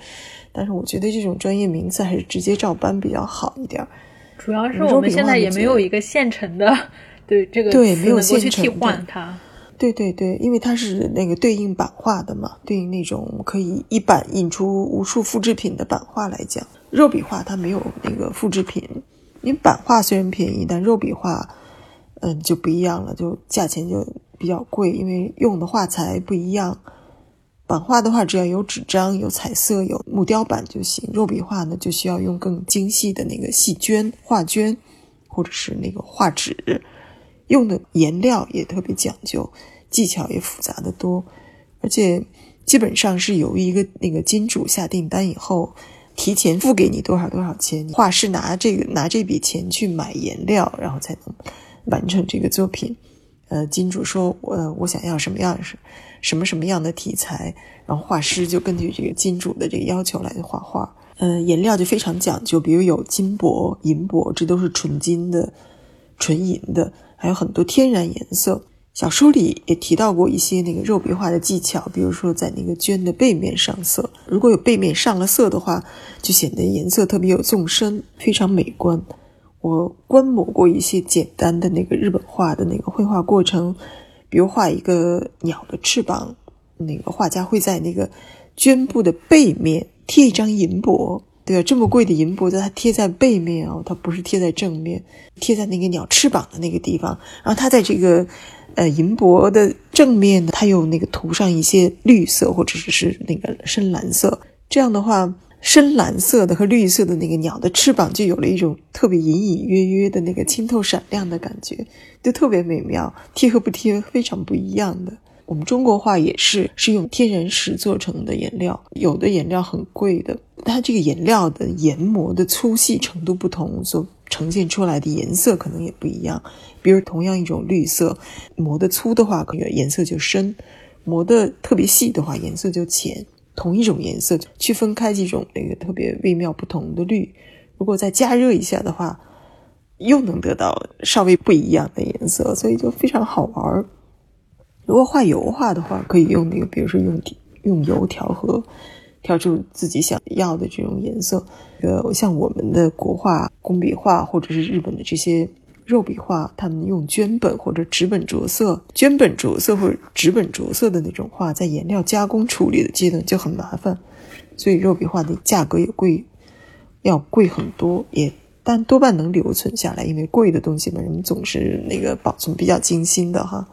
但是我觉得这种专业名词还是直接照搬比较好一点。主要是我们现在也没有一个现成的，对这个对没有现去替成换它。对对对，因为它是那个对应版画的嘛，对应那种可以一版印出无数复制品的版画来讲，肉笔画它没有那个复制品。因为版画虽然便宜，但肉笔画，嗯，就不一样了，就价钱就比较贵，因为用的画材不一样。版画的话，只要有纸张、有彩色、有木雕版就行；肉笔画呢，就需要用更精细的那个细绢、画绢，或者是那个画纸，用的颜料也特别讲究。技巧也复杂的多，而且基本上是由一个那个金主下订单以后，提前付给你多少多少钱，画师拿这个拿这笔钱去买颜料，然后才能完成这个作品。呃，金主说，呃，我想要什么样是什么什么样的题材，然后画师就根据这个金主的这个要求来画画。嗯，颜料就非常讲究，比如有金箔、银箔，这都是纯金的、纯银的，还有很多天然颜色。小说里也提到过一些那个肉笔画的技巧，比如说在那个绢的背面上色，如果有背面上了色的话，就显得颜色特别有纵深，非常美观。我观摩过一些简单的那个日本画的那个绘画过程，比如画一个鸟的翅膀，那个画家会在那个绢布的背面贴一张银箔。对啊，这么贵的银箔，它贴在背面哦，它不是贴在正面，贴在那个鸟翅膀的那个地方。然后它在这个呃银箔的正面呢，它又那个涂上一些绿色或者是那个深蓝色。这样的话，深蓝色的和绿色的那个鸟的翅膀就有了一种特别隐隐约约的那个清透闪亮的感觉，就特别美妙。贴和不贴非常不一样的。我们中国画也是是用天然石做成的颜料，有的颜料很贵的，它这个颜料的研磨的粗细程度不同，所呈现出来的颜色可能也不一样。比如同样一种绿色，磨的粗的话，可能颜色就深；磨的特别细的话，颜色就浅。同一种颜色区分开几种那个特别微妙不同的绿，如果再加热一下的话，又能得到稍微不一样的颜色，所以就非常好玩儿。如果画油画的话，可以用那个，比如说用用油调和，调出自己想要的这种颜色。呃，像我们的国画、工笔画，或者是日本的这些肉笔画，他们用绢本或者纸本着色、绢本着色或者纸本着色的那种画，在颜料加工处理的阶段就很麻烦，所以肉笔画的价格也贵，要贵很多，也但多半能留存下来，因为贵的东西嘛，人们总是那个保存比较精心的哈。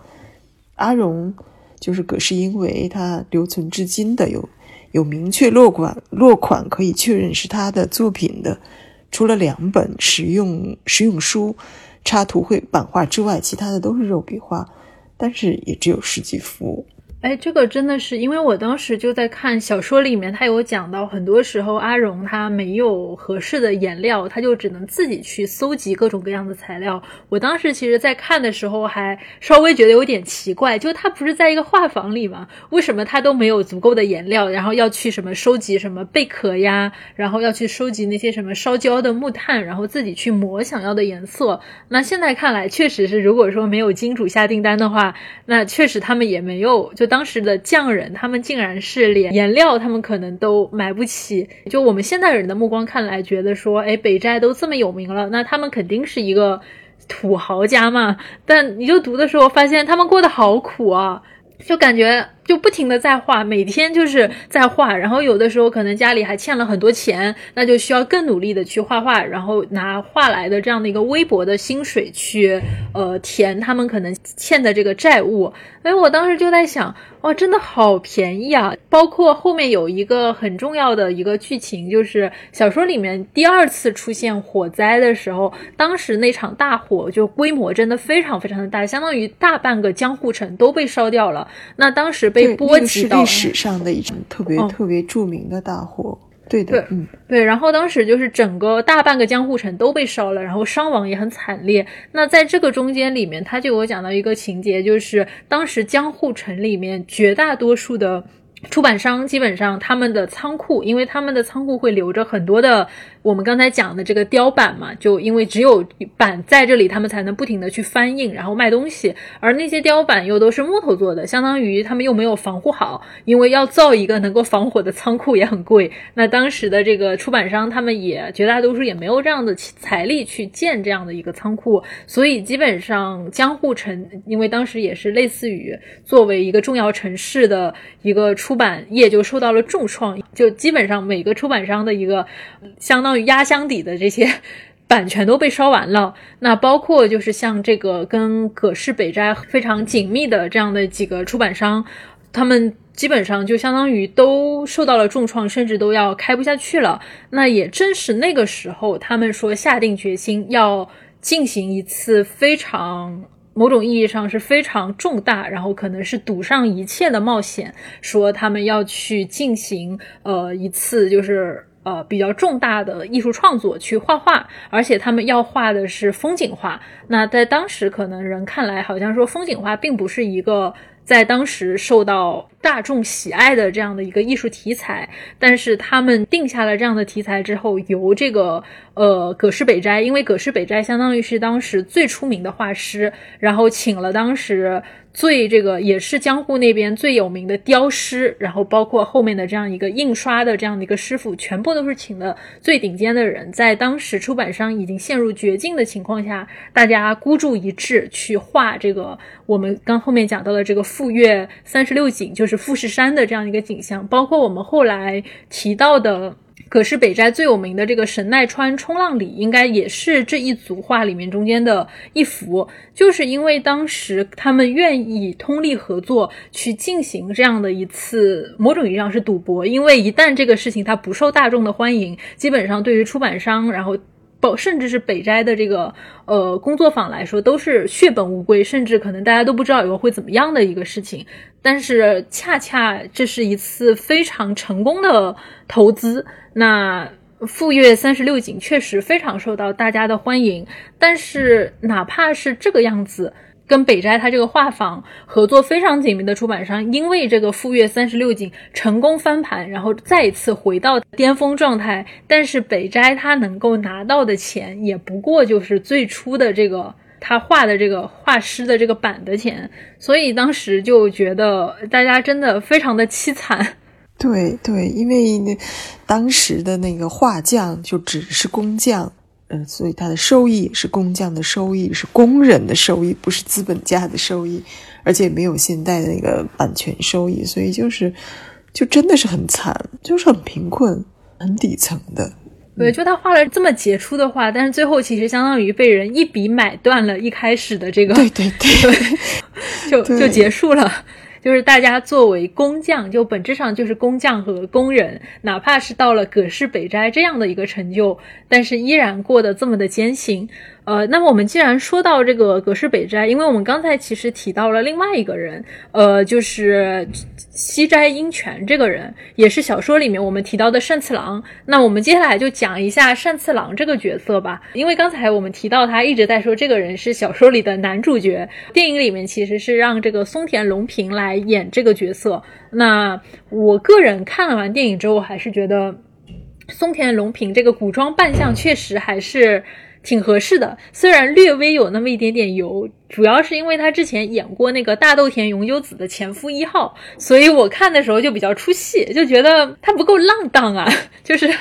阿荣就是葛饰英为，他留存至今的有有明确落款落款可以确认是他的作品的，除了两本实用实用书、插图绘版画之外，其他的都是肉笔画，但是也只有十几幅。哎，这个真的是，因为我当时就在看小说里面，他有讲到，很多时候阿荣他没有合适的颜料，他就只能自己去搜集各种各样的材料。我当时其实，在看的时候还稍微觉得有点奇怪，就他不是在一个画房里吗？为什么他都没有足够的颜料，然后要去什么收集什么贝壳呀，然后要去收集那些什么烧焦的木炭，然后自己去磨想要的颜色？那现在看来，确实是，如果说没有金主下订单的话，那确实他们也没有就。当时的匠人，他们竟然是连颜料，他们可能都买不起。就我们现代人的目光看来，觉得说，哎，北斋都这么有名了，那他们肯定是一个土豪家嘛。但你就读的时候，发现他们过得好苦啊，就感觉。就不停的在画，每天就是在画，然后有的时候可能家里还欠了很多钱，那就需要更努力的去画画，然后拿画来的这样的一个微薄的薪水去呃填他们可能欠的这个债务。哎，我当时就在想，哇，真的好便宜啊！包括后面有一个很重要的一个剧情，就是小说里面第二次出现火灾的时候，当时那场大火就规模真的非常非常的大，相当于大半个江户城都被烧掉了。那当时被。波及到历史上的一场特别特别著名的大火。对的，嗯，对。然后当时就是整个大半个江户城都被烧了，然后伤亡也很惨烈。那在这个中间里面，他就有讲到一个情节，就是当时江户城里面绝大多数的。出版商基本上他们的仓库，因为他们的仓库会留着很多的我们刚才讲的这个雕版嘛，就因为只有版在这里，他们才能不停的去翻印，然后卖东西。而那些雕版又都是木头做的，相当于他们又没有防护好，因为要造一个能够防火的仓库也很贵。那当时的这个出版商他们也绝大多数也没有这样的财力去建这样的一个仓库，所以基本上江户城，因为当时也是类似于作为一个重要城市的一个。出版业就受到了重创，就基本上每个出版商的一个相当压箱底的这些 版权都被烧完了。那包括就是像这个跟葛饰北斋非常紧密的这样的几个出版商，他们基本上就相当于都受到了重创，甚至都要开不下去了。那也正是那个时候，他们说下定决心要进行一次非常。某种意义上是非常重大，然后可能是赌上一切的冒险，说他们要去进行呃一次就是呃比较重大的艺术创作，去画画，而且他们要画的是风景画。那在当时可能人看来，好像说风景画并不是一个。在当时受到大众喜爱的这样的一个艺术题材，但是他们定下了这样的题材之后，由这个呃葛饰北斋，因为葛饰北斋相当于是当时最出名的画师，然后请了当时。最这个也是江户那边最有名的雕师，然后包括后面的这样一个印刷的这样的一个师傅，全部都是请的最顶尖的人。在当时出版商已经陷入绝境的情况下，大家孤注一掷去画这个我们刚后面讲到的这个富岳三十六景，就是富士山的这样一个景象，包括我们后来提到的。可是北斋最有名的这个神奈川冲浪里，应该也是这一组画里面中间的一幅，就是因为当时他们愿意通力合作去进行这样的一次某种意义上是赌博，因为一旦这个事情它不受大众的欢迎，基本上对于出版商，然后。包甚至是北斋的这个呃工作坊来说，都是血本无归，甚至可能大家都不知道以后会怎么样的一个事情。但是恰恰这是一次非常成功的投资。那富岳三十六景确实非常受到大家的欢迎，但是哪怕是这个样子。跟北斋他这个画坊合作非常紧密的出版商，因为这个富岳三十六景成功翻盘，然后再一次回到巅峰状态。但是北斋他能够拿到的钱，也不过就是最初的这个他画的这个画师的这个版的钱。所以当时就觉得大家真的非常的凄惨。对对，因为那当时的那个画匠就只是工匠。嗯，所以它的收益是工匠的收益，是工人的收益，不是资本家的收益，而且没有现代的那个版权收益，所以就是，就真的是很惨，就是很贫困、很底层的。对，就他画了这么杰出的画，但是最后其实相当于被人一笔买断了，一开始的这个，对对对，就就结束了。就是大家作为工匠，就本质上就是工匠和工人，哪怕是到了葛氏北斋这样的一个成就，但是依然过得这么的艰辛。呃，那么我们既然说到这个葛饰北斋，因为我们刚才其实提到了另外一个人，呃，就是西斋英权这个人，也是小说里面我们提到的善次郎。那我们接下来就讲一下善次郎这个角色吧，因为刚才我们提到他一直在说这个人是小说里的男主角，电影里面其实是让这个松田龙平来演这个角色。那我个人看了完电影之后，还是觉得松田龙平这个古装扮相确实还是。挺合适的，虽然略微有那么一点点油，主要是因为他之前演过那个大豆田永久子的前夫一号，所以我看的时候就比较出戏，就觉得他不够浪荡啊，就是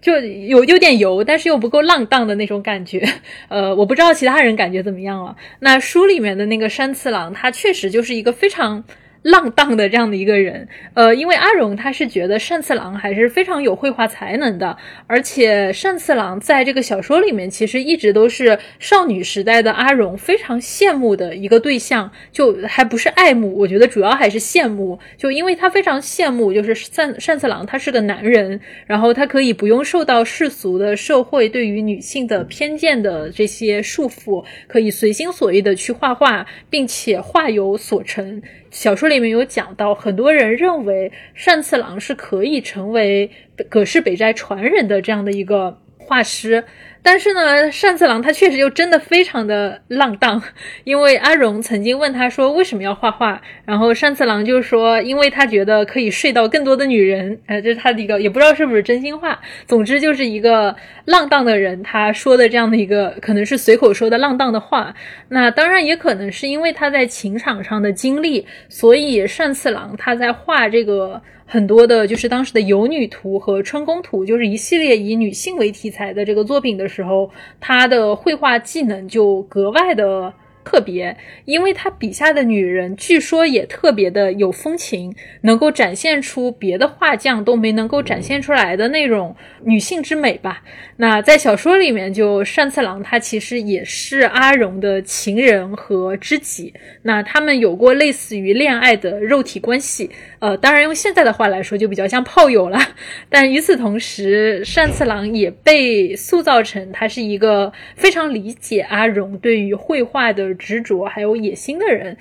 就有有点油，但是又不够浪荡的那种感觉。呃，我不知道其他人感觉怎么样了。那书里面的那个山次郎，他确实就是一个非常。浪荡的这样的一个人，呃，因为阿荣他是觉得单次郎还是非常有绘画才能的，而且单次郎在这个小说里面其实一直都是少女时代的阿荣非常羡慕的一个对象，就还不是爱慕，我觉得主要还是羡慕，就因为他非常羡慕，就是单单次郎他是个男人，然后他可以不用受到世俗的社会对于女性的偏见的这些束缚，可以随心所欲的去画画，并且画有所成。小说里面有讲到，很多人认为单次郎是可以成为葛饰北斋传人的这样的一个画师。但是呢，单次郎他确实又真的非常的浪荡，因为阿荣曾经问他说为什么要画画，然后单次郎就说，因为他觉得可以睡到更多的女人，呃，这是他的一个也不知道是不是真心话，总之就是一个浪荡的人他说的这样的一个可能是随口说的浪荡的话，那当然也可能是因为他在情场上的经历，所以单次郎他在画这个。很多的，就是当时的游女图和春宫图，就是一系列以女性为题材的这个作品的时候，他的绘画技能就格外的。特别，因为他笔下的女人据说也特别的有风情，能够展现出别的画匠都没能够展现出来的那种女性之美吧。那在小说里面，就单次郎他其实也是阿荣的情人和知己，那他们有过类似于恋爱的肉体关系，呃，当然用现在的话来说就比较像炮友了。但与此同时，单次郎也被塑造成他是一个非常理解阿荣对于绘画的。执着还有野心的人，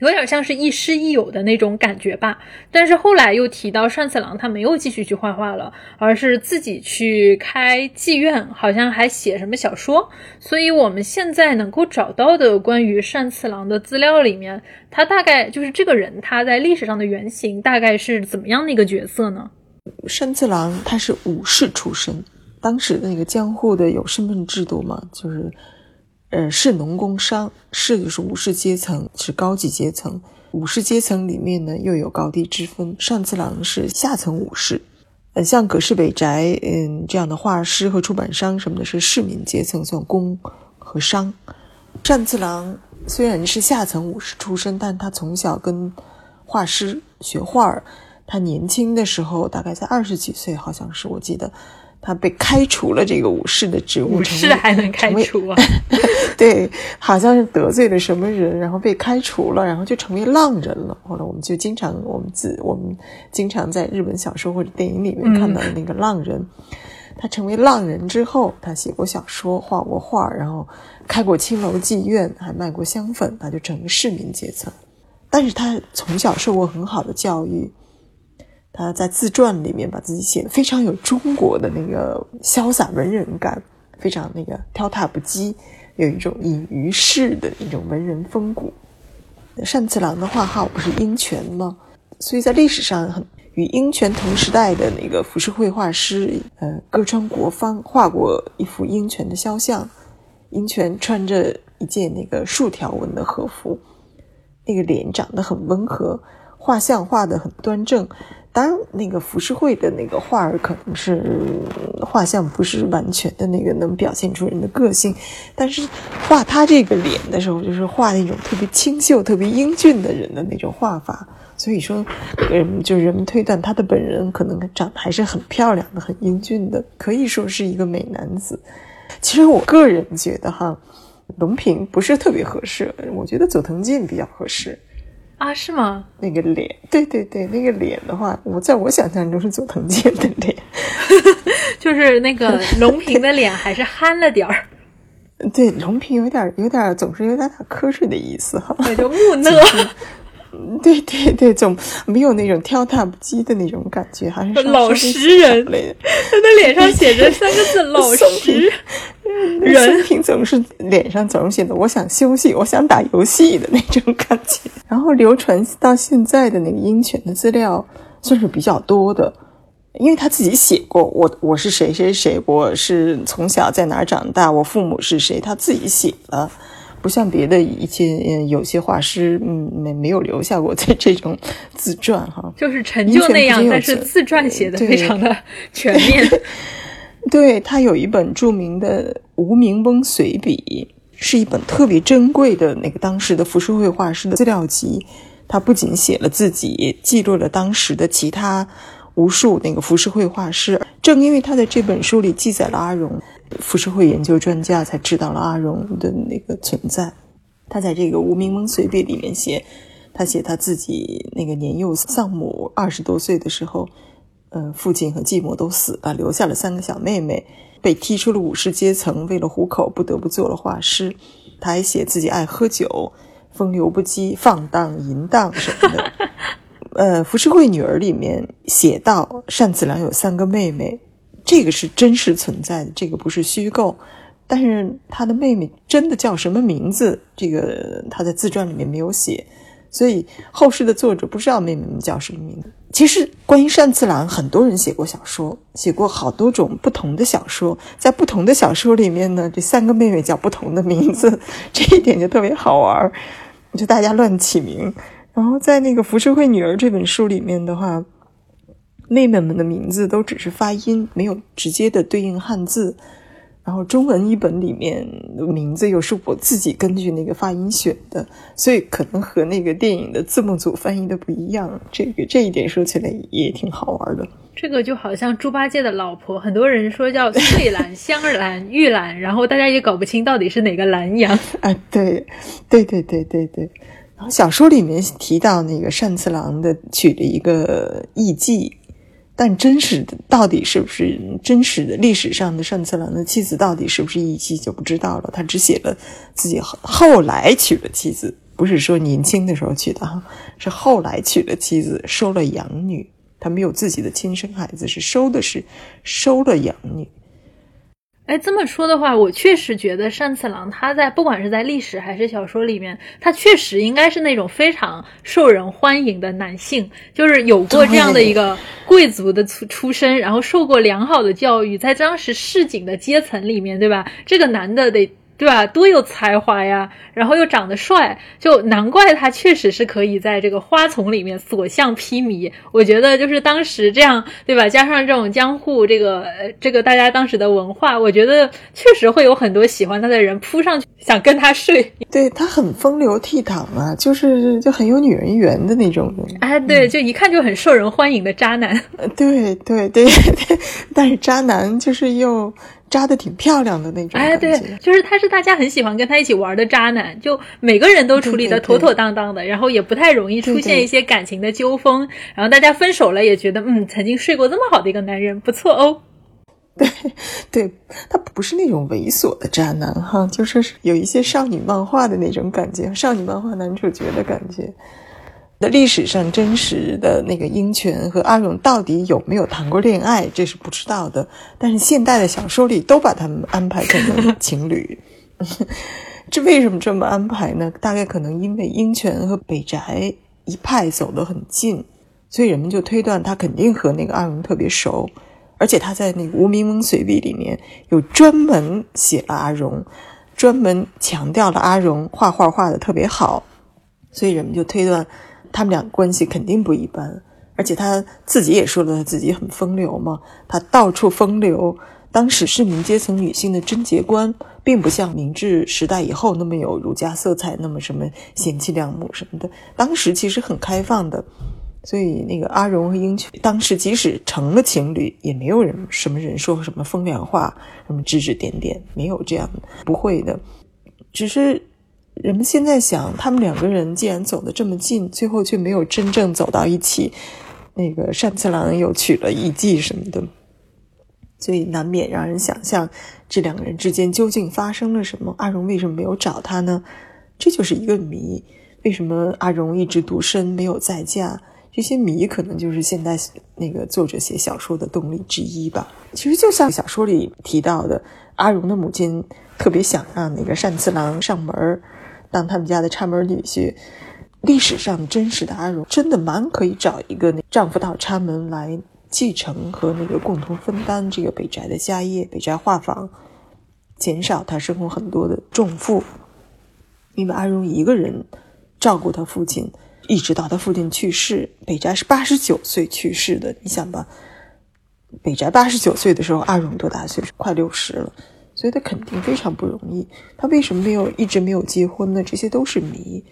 有点像是亦师亦友的那种感觉吧。但是后来又提到单次郎，他没有继续去画画了，而是自己去开妓院，好像还写什么小说。所以我们现在能够找到的关于单次郎的资料里面，他大概就是这个人他在历史上的原型大概是怎么样的一个角色呢？单次郎他是武士出身，当时那个江户的有身份制度嘛，就是。呃，士农工商，士就是武士阶层，是高级阶层。武士阶层里面呢，又有高低之分。上次郎是下层武士，呃，像葛饰北斋，嗯，这样的画师和出版商什么的，是市民阶层，算工和商。单次郎虽然是下层武士出身，但他从小跟画师学画儿。他年轻的时候，大概在二十几岁，好像是我记得。他被开除了这个武士的职务，武士还能开除啊？对，好像是得罪了什么人，然后被开除了，然后就成为浪人了。后来我们就经常，我们自我们经常在日本小说或者电影里面看到的那个浪人。他成为浪人之后，他写过小说，画过画，然后开过青楼妓院，还卖过香粉，他就成为市民阶层。但是他从小受过很好的教育。他在自传里面把自己写的非常有中国的那个潇洒文人感，非常那个挑踏不羁，有一种隐于世的那种文人风骨。单次郎的画号不是鹰泉吗？所以在历史上，很与鹰泉同时代的那个浮世绘画师，呃，歌川国芳画过一幅鹰泉的肖像。鹰泉穿着一件那个竖条纹的和服，那个脸长得很温和，画像画得很端正。当，那个浮世绘的那个画儿可能是画像，不是完全的那个能表现出人的个性。但是画他这个脸的时候，就是画那种特别清秀、特别英俊的人的那种画法。所以说，嗯，就人们推断他的本人可能长得还是很漂亮的、很英俊的，可以说是一个美男子。其实我个人觉得哈，龙平不是特别合适，我觉得佐藤健比较合适。啊，是吗？那个脸，对对对，那个脸的话，我在我想象中是佐藤健的脸，就是那个 龙平的脸还是憨了点儿。对，龙平有点有点总是有点打瞌睡的意思哈，对就木讷。对 对对，总没有那种跳踏不羁的那种感觉，还是老实人。他的脸上写着三个字 “老实”。人品总是脸上总是写的“我想休息，我想打游戏”的那种感觉。然后流传到现在的那个鹰犬的资料算是比较多的，因为他自己写过我我是谁谁谁，我是从小在哪儿长大，我父母是谁，他自己写了。不像别的一些有些画师，嗯，没没有留下过 这这种自传哈，就是成就那样，但是自传写的非常的全面。对他有一本著名的《无名翁随笔》，是一本特别珍贵的那个当时的浮世绘画师的资料集。他不仅写了自己，记录了当时的其他无数那个浮世绘画师。正因为他在这本书里记载了阿荣。浮世绘研究专家才知道了阿荣的那个存在。他在这个《无名翁随笔》里面写，他写他自己那个年幼丧母，二十多岁的时候，呃，父亲和继母都死了，留下了三个小妹妹，被踢出了武士阶层，为了糊口不得不做了画师。他还写自己爱喝酒，风流不羁、放荡淫荡什么的。呃，《浮世绘女儿》里面写到单次郎有三个妹妹，这个是真实存在的，这个不是虚构。但是他的妹妹真的叫什么名字？这个他在自传里面没有写，所以后世的作者不知道妹妹们叫什么名字。其实关于单次郎，很多人写过小说，写过好多种不同的小说，在不同的小说里面呢，这三个妹妹叫不同的名字，这一点就特别好玩，就大家乱起名。然后在那个《浮世绘女儿》这本书里面的话，妹妹们的名字都只是发音，没有直接的对应汉字。然后中文译本里面名字又是我自己根据那个发音选的，所以可能和那个电影的字幕组翻译的不一样。这个这一点说起来也挺好玩的。这个就好像猪八戒的老婆，很多人说叫翠兰、香兰、玉兰，然后大家也搞不清到底是哪个兰阳。啊，对，对对对对对。然后小说里面提到那个单次郎的娶了一个艺妓。但真实的到底是不是真实的历史上的上次郎的妻子到底是不是义妻就不知道了。他只写了自己后来娶了妻子，不是说年轻的时候娶的哈，是后来娶了妻子，收了养女。他没有自己的亲生孩子，是收的是收了养女。哎，这么说的话，我确实觉得单次郎他在不管是在历史还是小说里面，他确实应该是那种非常受人欢迎的男性，就是有过这样的一个贵族的出出身，然后受过良好的教育，在当时市井的阶层里面，对吧？这个男的得。对吧？多有才华呀，然后又长得帅，就难怪他确实是可以在这个花丛里面所向披靡。我觉得就是当时这样，对吧？加上这种江户这个这个大家当时的文化，我觉得确实会有很多喜欢他的人扑上去想跟他睡。对他很风流倜傥啊，就是就很有女人缘的那种人。哎，对，就一看就很受人欢迎的渣男。对对对 对，但是渣男就是又。扎的挺漂亮的那种，哎，对，就是他是大家很喜欢跟他一起玩的渣男，就每个人都处理的妥妥当当的，然后也不太容易出现一些感情的纠纷，然后大家分手了也觉得，嗯，曾经睡过这么好的一个男人不错哦。对，对他不是那种猥琐的渣男哈，就是有一些少女漫画的那种感觉，少女漫画男主角的感觉。的历史上真实的那个鹰泉和阿荣到底有没有谈过恋爱，这是不知道的。但是现代的小说里都把他们安排成了情侣，这为什么这么安排呢？大概可能因为鹰泉和北宅一派走得很近，所以人们就推断他肯定和那个阿荣特别熟，而且他在那个《无名翁随笔》里面有专门写了阿荣，专门强调了阿荣画画画的特别好，所以人们就推断。他们俩关系肯定不一般，而且他自己也说了，他自己很风流嘛，他到处风流。当时市民阶层女性的贞洁观，并不像明治时代以后那么有儒家色彩，那么什么贤妻良母什么的。当时其实很开放的，所以那个阿荣和英泉，当时即使成了情侣，也没有人什么人说什么风凉话，什么指指点点，没有这样，不会的，只是。人们现在想，他们两个人既然走得这么近，最后却没有真正走到一起。那个单次郎又娶了艺妓什么的，所以难免让人想象这两个人之间究竟发生了什么。阿荣为什么没有找他呢？这就是一个谜。为什么阿荣一直独身没有再嫁？这些谜可能就是现代那个作者写小说的动力之一吧。其实就像小说里提到的，阿荣的母亲特别想让那个单次郎上门儿。当他们家的插门女婿，历史上真实的阿荣真的蛮可以找一个那丈夫到插门来继承和那个共同分担这个北宅的家业，北宅画坊，减少他生活很多的重负。因为阿荣一个人照顾他父亲，一直到他父亲去世，北宅是八十九岁去世的。你想吧，北宅八十九岁的时候，阿荣多大岁数？快六十了。所以他肯定非常不容易。他为什么没有一直没有结婚呢？这些都是谜。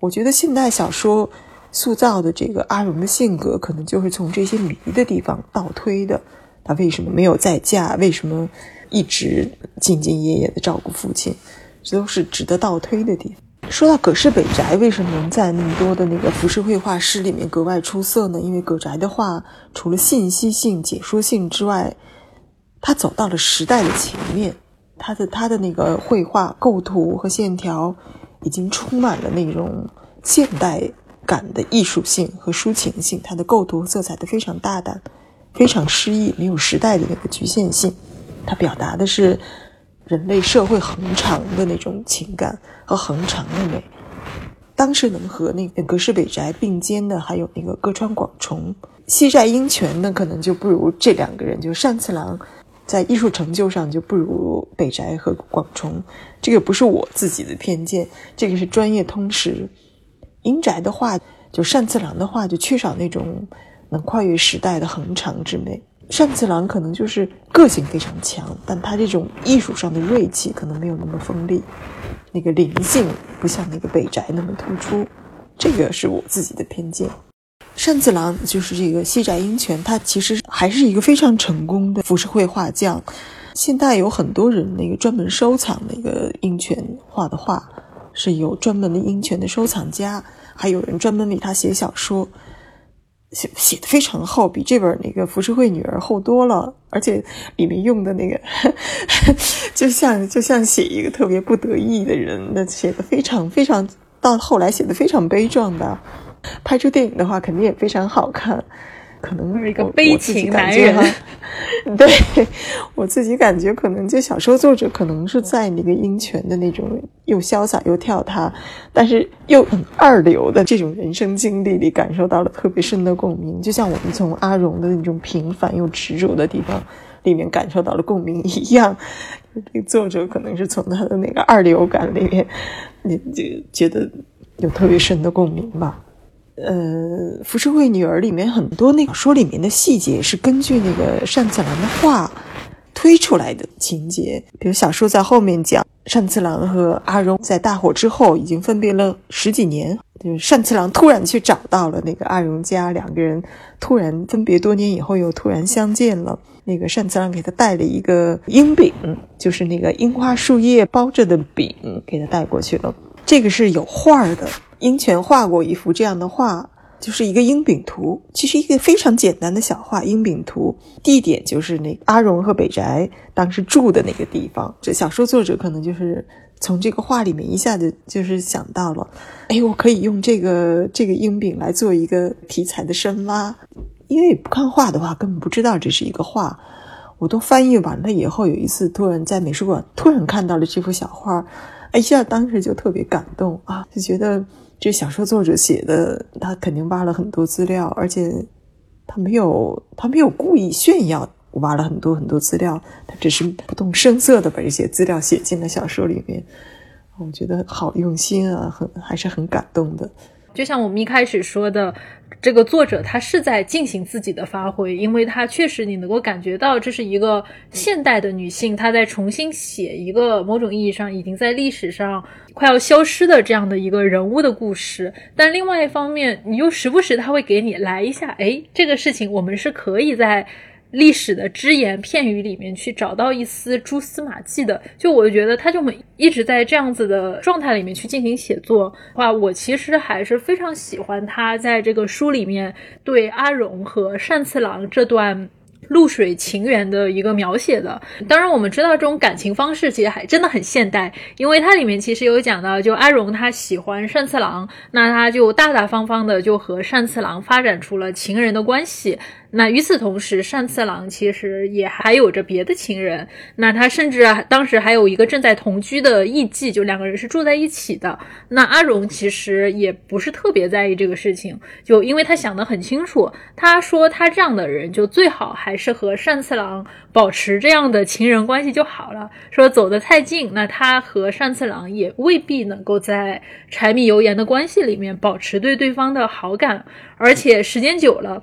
我觉得现代小说塑造的这个阿荣的性格，可能就是从这些谜的地方倒推的。他为什么没有再嫁？为什么一直兢兢业业的照顾父亲？这都是值得倒推的地方。说到葛饰北宅，为什么能在那么多的那个浮世绘画师里面格外出色呢？因为葛宅的画除了信息性、解说性之外，他走到了时代的前面，他的他的那个绘画构图和线条已经充满了那种现代感的艺术性和抒情性，他的构图色彩都非常大胆，非常诗意，没有时代的那个局限性。他表达的是人类社会恒长的那种情感和恒长的美。当时能和那个格式北斋并肩的，还有那个歌川广重、西寨英泉呢，可能就不如这两个人，就单次郎。在艺术成就上就不如北斋和广重，这个不是我自己的偏见，这个是专业通识。英宅的画，就单次郎的画就缺少那种能跨越时代的恒长之美。单次郎可能就是个性非常强，但他这种艺术上的锐气可能没有那么锋利，那个灵性不像那个北斋那么突出，这个是我自己的偏见。单次郎就是这个西宅英泉，他其实还是一个非常成功的浮世绘画匠。现在有很多人那个专门收藏那个英泉画的画，是有专门的英泉的收藏家，还有人专门为他写小说，写写的非常厚，比这本那个浮世绘女儿厚多了。而且里面用的那个，就像就像写一个特别不得意的人，那写的非常非常，到后来写的非常悲壮的。拍出电影的话，肯定也非常好看。可能是一个悲情男人，对我自己感觉，可能就小说作者可能是在那个鹰泉的那种又潇洒又跳踏，但是又很二流的这种人生经历里，感受到了特别深的共鸣。就像我们从阿荣的那种平凡又执着的地方里面感受到了共鸣一样，这个作者可能是从他的那个二流感里面，你就觉得有特别深的共鸣吧。呃，《浮世绘女儿》里面很多那个说里面的细节是根据那个单次郎的画推出来的情节。比如小说在后面讲，单次郎和阿荣在大火之后已经分别了十几年，就是单次郎突然去找到了那个阿荣家，两个人突然分别多年以后又突然相见了。那个单次郎给他带了一个樱饼，就是那个樱花树叶包着的饼，给他带过去了。这个是有画的。英泉画过一幅这样的画，就是一个鹰饼图，其实一个非常简单的小画。鹰饼图地点就是那阿荣和北宅当时住的那个地方。这小说作者可能就是从这个画里面一下子就是想到了，哎，我可以用这个这个鹰饼来做一个题材的深挖。因为不看画的话，根本不知道这是一个画。我都翻译完了以后，有一次突然在美术馆突然看到了这幅小画，哎呀，当时就特别感动啊，就觉得。这小说作者写的，他肯定挖了很多资料，而且他没有他没有故意炫耀，挖了很多很多资料，他只是不动声色的把这些资料写进了小说里面。我觉得好用心啊，很还是很感动的。就像我们一开始说的，这个作者他是在进行自己的发挥，因为他确实你能够感觉到这是一个现代的女性，她在重新写一个某种意义上已经在历史上快要消失的这样的一个人物的故事。但另外一方面，你又时不时他会给你来一下，哎，这个事情我们是可以在。历史的只言片语里面去找到一丝蛛丝马迹的，就我觉得他就一直在这样子的状态里面去进行写作。话我其实还是非常喜欢他在这个书里面对阿荣和单次郎这段。露水情缘的一个描写的，当然我们知道这种感情方式其实还真的很现代，因为它里面其实有讲到，就阿荣他喜欢单次郎，那他就大大方方的就和单次郎发展出了情人的关系。那与此同时，单次郎其实也还有着别的情人，那他甚至当时还有一个正在同居的艺妓，就两个人是住在一起的。那阿荣其实也不是特别在意这个事情，就因为他想得很清楚，他说他这样的人就最好还。是和单次郎保持这样的情人关系就好了。说走得太近，那他和单次郎也未必能够在柴米油盐的关系里面保持对对方的好感，而且时间久了。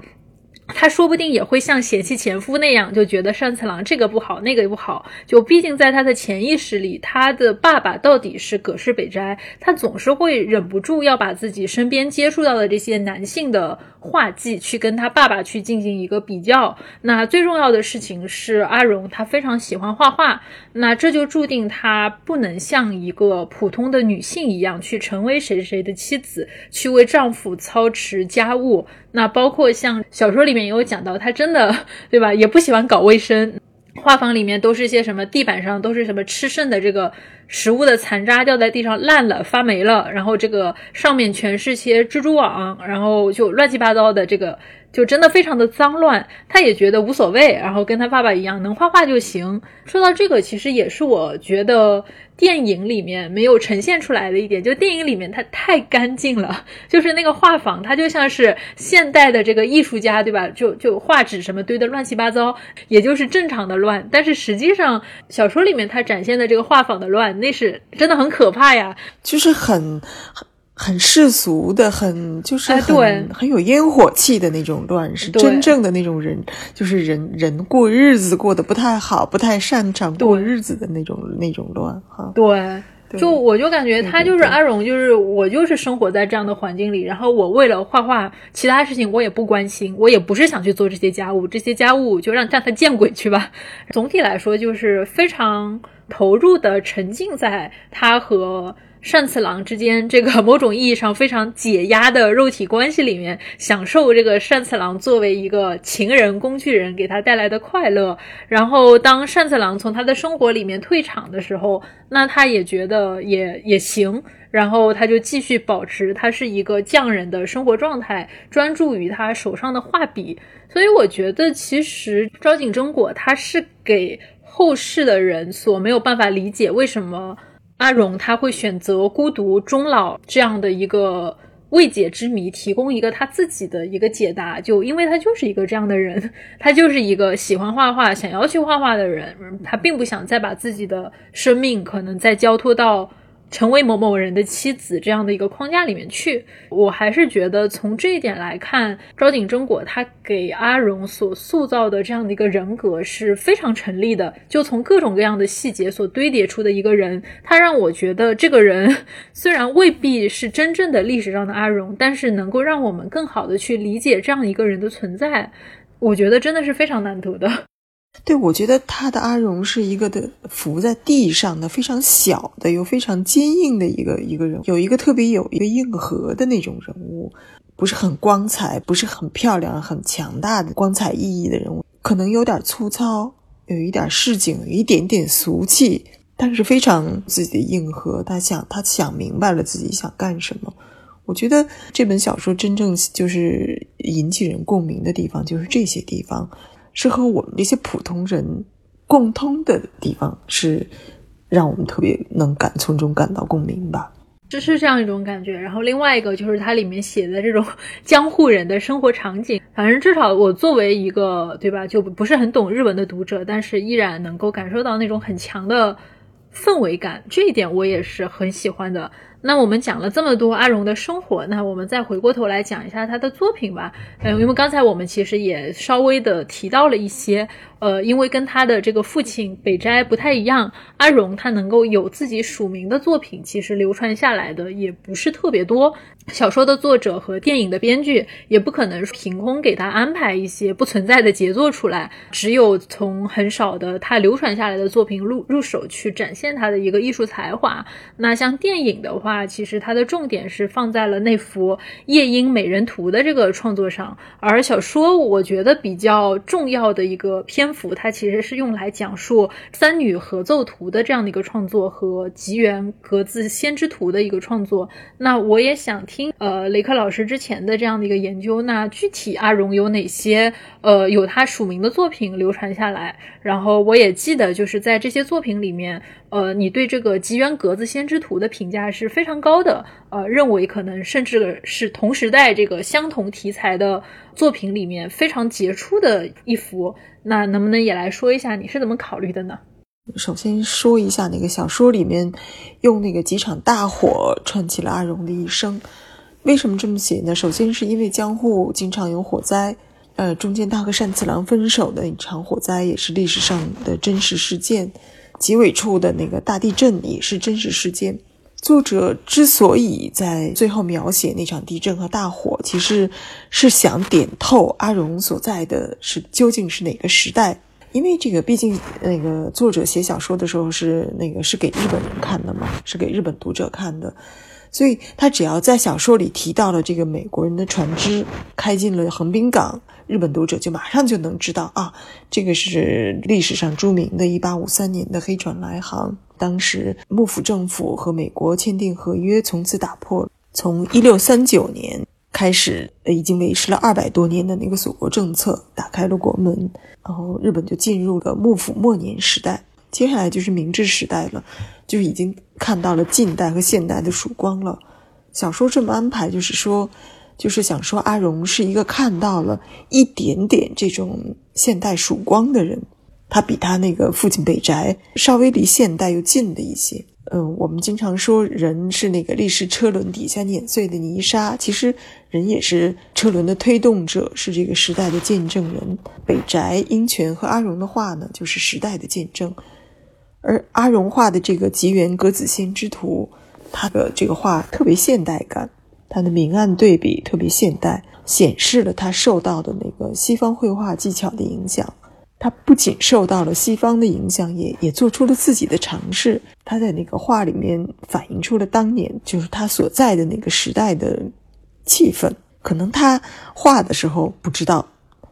他说不定也会像嫌弃前夫那样，就觉得单次郎这个不好，那个也不好。就毕竟在他的潜意识里，他的爸爸到底是葛饰北斋，他总是会忍不住要把自己身边接触到的这些男性的画技去跟他爸爸去进行一个比较。那最重要的事情是，阿荣他非常喜欢画画，那这就注定他不能像一个普通的女性一样去成为谁谁的妻子，去为丈夫操持家务。那包括像小说里面也有讲到，他真的 对吧，也不喜欢搞卫生，画房里面都是些什么，地板上都是什么吃剩的这个食物的残渣掉在地上烂了发霉了，然后这个上面全是些蜘蛛网，然后就乱七八糟的这个。就真的非常的脏乱，他也觉得无所谓，然后跟他爸爸一样，能画画就行。说到这个，其实也是我觉得电影里面没有呈现出来的一点，就电影里面它太干净了，就是那个画坊，它就像是现代的这个艺术家，对吧？就就画纸什么堆的乱七八糟，也就是正常的乱。但是实际上，小说里面它展现的这个画坊的乱，那是真的很可怕呀，就是很很。很世俗的，很就是很很有烟火气的那种乱，是真正的那种人，就是人人过日子过得不太好，不太擅长过日子的那种那种乱哈。对，就我就感觉他就是阿荣，就是我就是生活在这样的环境里，然后我为了画画，其他事情我也不关心，我也不是想去做这些家务，这些家务就让让他见鬼去吧。总体来说，就是非常投入的沉浸在他和。单次郎之间这个某种意义上非常解压的肉体关系里面，享受这个单次郎作为一个情人工具人给他带来的快乐。然后当单次郎从他的生活里面退场的时候，那他也觉得也也行。然后他就继续保持他是一个匠人的生活状态，专注于他手上的画笔。所以我觉得其实朝井真果他是给后世的人所没有办法理解为什么。阿荣他会选择孤独终老这样的一个未解之谜，提供一个他自己的一个解答。就因为他就是一个这样的人，他就是一个喜欢画画、想要去画画的人，他并不想再把自己的生命可能再交托到。成为某某人的妻子这样的一个框架里面去，我还是觉得从这一点来看，昭景真果他给阿荣所塑造的这样的一个人格是非常成立的。就从各种各样的细节所堆叠出的一个人，他让我觉得这个人虽然未必是真正的历史上的阿荣，但是能够让我们更好的去理解这样一个人的存在，我觉得真的是非常难得的。对，我觉得他的阿荣是一个的伏在地上的非常小的又非常坚硬的一个一个人，有一个特别有一个硬核的那种人物，不是很光彩，不是很漂亮、很强大的光彩熠熠的人物，可能有点粗糙，有一点市井，有一点点俗气，但是非常自己的硬核。他想，他想明白了自己想干什么。我觉得这本小说真正就是引起人共鸣的地方，就是这些地方。是和我们这些普通人共通的地方，是让我们特别能感从中感到共鸣吧。这是这样一种感觉。然后另外一个就是它里面写的这种 江户人的生活场景，反正至少我作为一个对吧，就不是很懂日文的读者，但是依然能够感受到那种很强的氛围感。这一点我也是很喜欢的。那我们讲了这么多阿荣的生活，那我们再回过头来讲一下他的作品吧。嗯，因为刚才我们其实也稍微的提到了一些。呃，因为跟他的这个父亲北斋不太一样，阿荣他能够有自己署名的作品，其实流传下来的也不是特别多。小说的作者和电影的编剧也不可能凭空给他安排一些不存在的杰作出来，只有从很少的他流传下来的作品入入手去展现他的一个艺术才华。那像电影的话，啊其实它的重点是放在了那幅《夜莺美人图》的这个创作上，而小说我觉得比较重要的一个篇。幅它其实是用来讲述三女合奏图的这样的一个创作和吉原格子先知图的一个创作。那我也想听呃雷克老师之前的这样的一个研究。那具体阿荣有哪些呃有他署名的作品流传下来？然后我也记得就是在这些作品里面，呃，你对这个吉原格子先知图的评价是非常高的。呃，认为可能甚至是同时代这个相同题材的作品里面非常杰出的一幅。那能不能也来说一下你是怎么考虑的呢？首先说一下那个小说里面用那个几场大火串起了阿荣的一生。为什么这么写呢？首先是因为江户经常有火灾，呃，中间他和单次郎分手的一场火灾也是历史上的真实事件，结尾处的那个大地震也是真实事件。作者之所以在最后描写那场地震和大火，其实是想点透阿荣所在的是究竟是哪个时代。因为这个，毕竟那个作者写小说的时候是那个是给日本人看的嘛，是给日本读者看的，所以他只要在小说里提到了这个美国人的船只开进了横滨港，日本读者就马上就能知道啊，这个是历史上著名的1853年的黑船来航。当时幕府政府和美国签订合约，从此打破从1639年开始已经维持了二百多年的那个锁国政策，打开了国门，然后日本就进入了幕府末年时代。接下来就是明治时代了，就已经看到了近代和现代的曙光了。小说这么安排，就是说，就是想说阿荣是一个看到了一点点这种现代曙光的人，他比他那个父亲北宅稍微离现代又近的一些。嗯，我们经常说人是那个历史车轮底下碾碎的泥沙，其实人也是车轮的推动者，是这个时代的见证人。北宅、英权和阿荣的话呢，就是时代的见证。而阿荣画的这个吉原格子仙之图，他的这个画特别现代感，他的明暗对比特别现代，显示了他受到的那个西方绘画技巧的影响。他不仅受到了西方的影响，也也做出了自己的尝试。他在那个画里面反映出了当年就是他所在的那个时代的气氛。可能他画的时候不知道，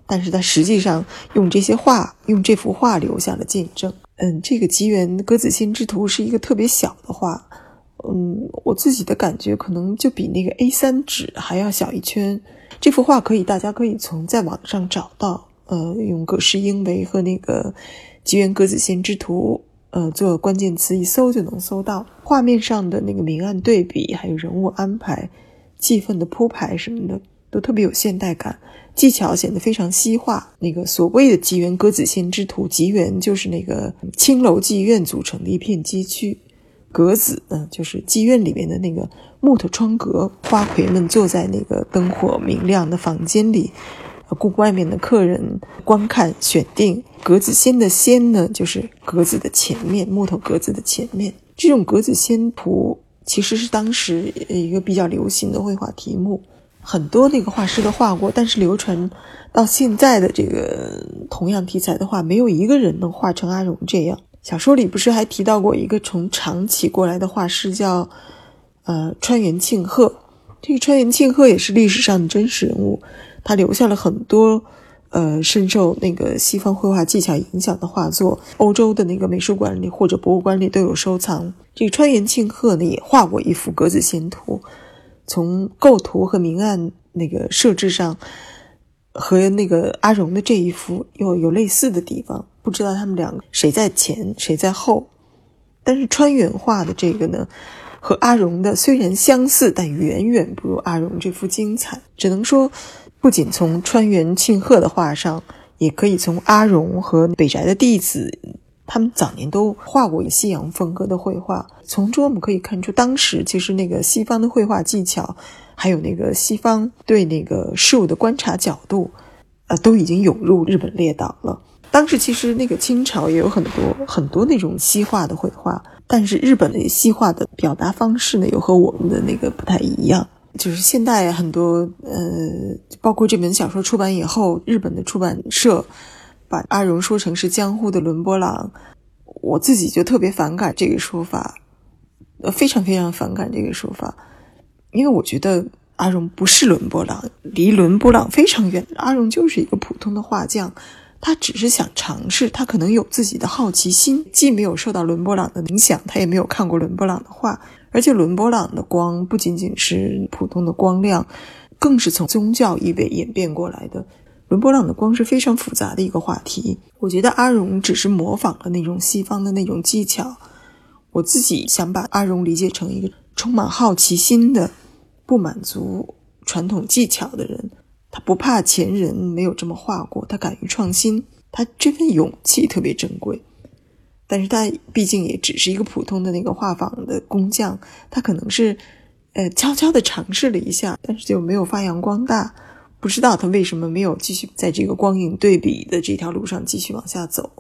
但是他实际上用这些画，用这幅画留下了见证。嗯，这个吉原歌子心之图是一个特别小的画，嗯，我自己的感觉可能就比那个 A 三纸还要小一圈。这幅画可以，大家可以从在网上找到，呃，用葛饰英维和那个吉原歌子心之图，呃，做关键词一搜就能搜到。画面上的那个明暗对比，还有人物安排、气氛的铺排什么的，都特别有现代感。技巧显得非常西化。那个所谓的吉原歌子仙之图，吉原就是那个青楼妓院组成的一片街区，格子呢就是妓院里面的那个木头窗格，花魁们坐在那个灯火明亮的房间里，供外面的客人观看选定。格子仙的仙呢，就是格子的前面，木头格子的前面。这种格子仙图其实是当时一个比较流行的绘画题目。很多那个画师都画过，但是流传到现在的这个同样题材的画，没有一个人能画成阿荣这样。小说里不是还提到过一个从长崎过来的画师，叫呃川原庆贺。这个川原庆贺也是历史上的真实人物，他留下了很多呃深受那个西方绘画技巧影响的画作，欧洲的那个美术馆里或者博物馆里都有收藏。这个川原庆贺呢，也画过一幅格子仙图。从构图和明暗那个设置上，和那个阿荣的这一幅又有类似的地方，不知道他们两个谁在前谁在后。但是川原画的这个呢，和阿荣的虽然相似，但远远不如阿荣这幅精彩。只能说，不仅从川原庆贺的画上，也可以从阿荣和北宅的弟子。他们早年都画过西洋风格的绘画，从中我们可以看出，当时其实那个西方的绘画技巧，还有那个西方对那个事物的观察角度，呃，都已经涌入日本列岛了。当时其实那个清朝也有很多很多那种西画的绘画，但是日本的西画的表达方式呢，又和我们的那个不太一样。就是现代很多呃，包括这本小说出版以后，日本的出版社。把阿荣说成是江户的伦勃朗，我自己就特别反感这个说法，呃，非常非常反感这个说法，因为我觉得阿荣不是伦勃朗，离伦勃朗非常远。阿荣就是一个普通的画匠，他只是想尝试，他可能有自己的好奇心，既没有受到伦勃朗的影响，他也没有看过伦勃朗的画，而且伦勃朗的光不仅仅是普通的光亮，更是从宗教意味演变过来的。伦勃朗的光是非常复杂的一个话题，我觉得阿荣只是模仿了那种西方的那种技巧。我自己想把阿荣理解成一个充满好奇心的、不满足传统技巧的人。他不怕前人没有这么画过，他敢于创新，他这份勇气特别珍贵。但是他毕竟也只是一个普通的那个画坊的工匠，他可能是呃悄悄的尝试了一下，但是就没有发扬光大。不知道他为什么没有继续在这个光影对比的这条路上继续往下走，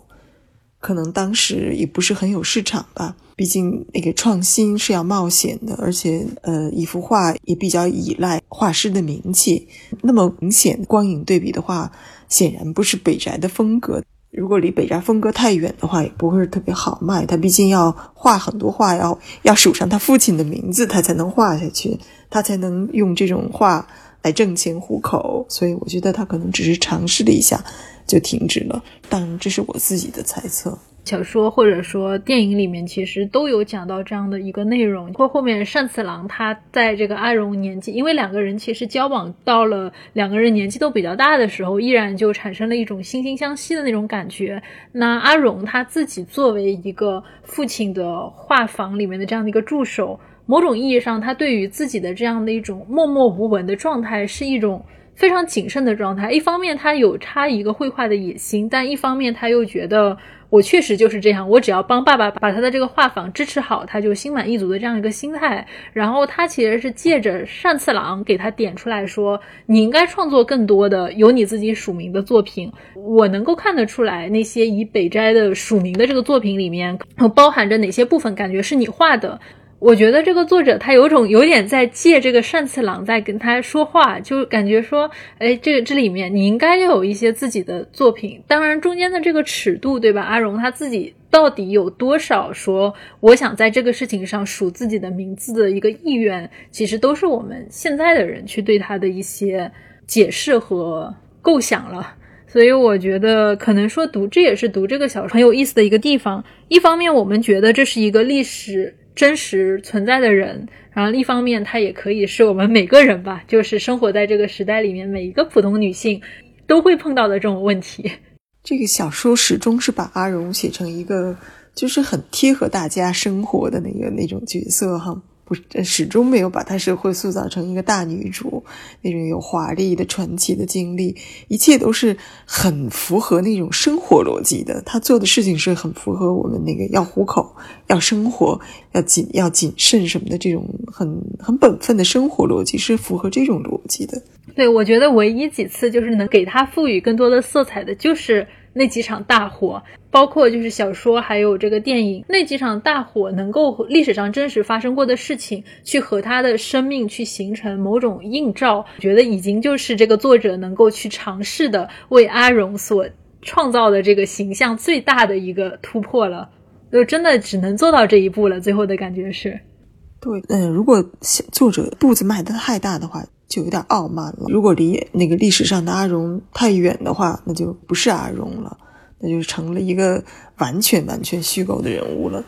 可能当时也不是很有市场吧。毕竟那个创新是要冒险的，而且呃，一幅画也比较依赖画师的名气。那么明显光影对比的话，显然不是北宅的风格。如果离北宅风格太远的话，也不会特别好卖。他毕竟要画很多画，要要署上他父亲的名字，他才能画下去，他才能用这种画来挣钱糊口。所以我觉得他可能只是尝试了一下就停止了。当然，这是我自己的猜测。小说或者说电影里面其实都有讲到这样的一个内容，或后面单次郎他在这个阿荣年纪，因为两个人其实交往到了两个人年纪都比较大的时候，依然就产生了一种惺惺相惜的那种感觉。那阿荣他自己作为一个父亲的画房里面的这样的一个助手，某种意义上，他对于自己的这样的一种默默无闻的状态是一种非常谨慎的状态。一方面他有他一个绘画的野心，但一方面他又觉得。我确实就是这样，我只要帮爸爸把他的这个画坊支持好，他就心满意足的这样一个心态。然后他其实是借着善次郎给他点出来说，你应该创作更多的有你自己署名的作品。我能够看得出来，那些以北斋的署名的这个作品里面，包含着哪些部分感觉是你画的。我觉得这个作者他有种有点在借这个单次郎在跟他说话，就感觉说，哎，这这里面你应该要有一些自己的作品。当然中间的这个尺度，对吧？阿荣他自己到底有多少说我想在这个事情上署自己的名字的一个意愿，其实都是我们现在的人去对他的一些解释和构想了。所以我觉得可能说读这也是读这个小说很有意思的一个地方。一方面我们觉得这是一个历史。真实存在的人，然后一方面，它也可以是我们每个人吧，就是生活在这个时代里面，每一个普通女性都会碰到的这种问题。这个小说始终是把阿荣写成一个，就是很贴合大家生活的那个那种角色哈。始终没有把她社会塑造成一个大女主，那种有华丽的传奇的经历，一切都是很符合那种生活逻辑的。她做的事情是很符合我们那个要糊口、要生活、要谨要谨慎什么的这种很很本分的生活逻辑，是符合这种逻辑的。对，我觉得唯一几次就是能给她赋予更多的色彩的，就是。那几场大火，包括就是小说，还有这个电影，那几场大火能够历史上真实发生过的事情，去和他的生命去形成某种映照，觉得已经就是这个作者能够去尝试的为阿荣所创造的这个形象最大的一个突破了，就真的只能做到这一步了。最后的感觉是，对，嗯，如果作者步子迈得太大的话。就有点傲慢了。如果离那个历史上的阿荣太远的话，那就不是阿荣了，那就成了一个完全完全虚构的人物了。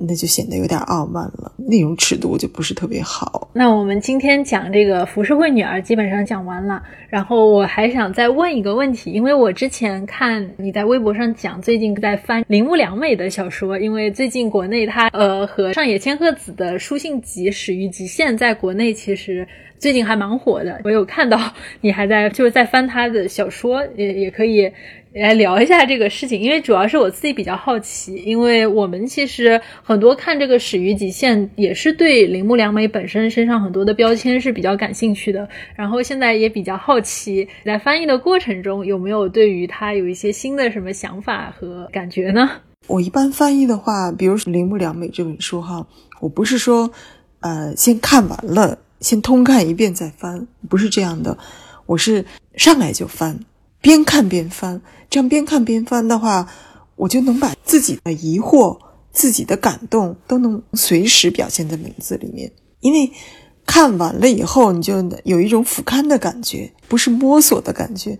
那就显得有点傲慢了，内容尺度就不是特别好。那我们今天讲这个浮世绘女儿基本上讲完了，然后我还想再问一个问题，因为我之前看你在微博上讲，最近在翻铃木良美的小说，因为最近国内她呃和上野千鹤子的书信集《始于极限》在国内其实最近还蛮火的，我有看到 你还在就是在翻她的小说，也也可以。来聊一下这个事情，因为主要是我自己比较好奇，因为我们其实很多看这个《始于极限》也是对铃木良美本身身上很多的标签是比较感兴趣的，然后现在也比较好奇，在翻译的过程中有没有对于他有一些新的什么想法和感觉呢？我一般翻译的话，比如说铃木良美这本书哈，我不是说呃先看完了，先通看一遍再翻，不是这样的，我是上来就翻。边看边翻，这样边看边翻的话，我就能把自己的疑惑、自己的感动都能随时表现在文字里面。因为看完了以后，你就有一种俯瞰的感觉，不是摸索的感觉，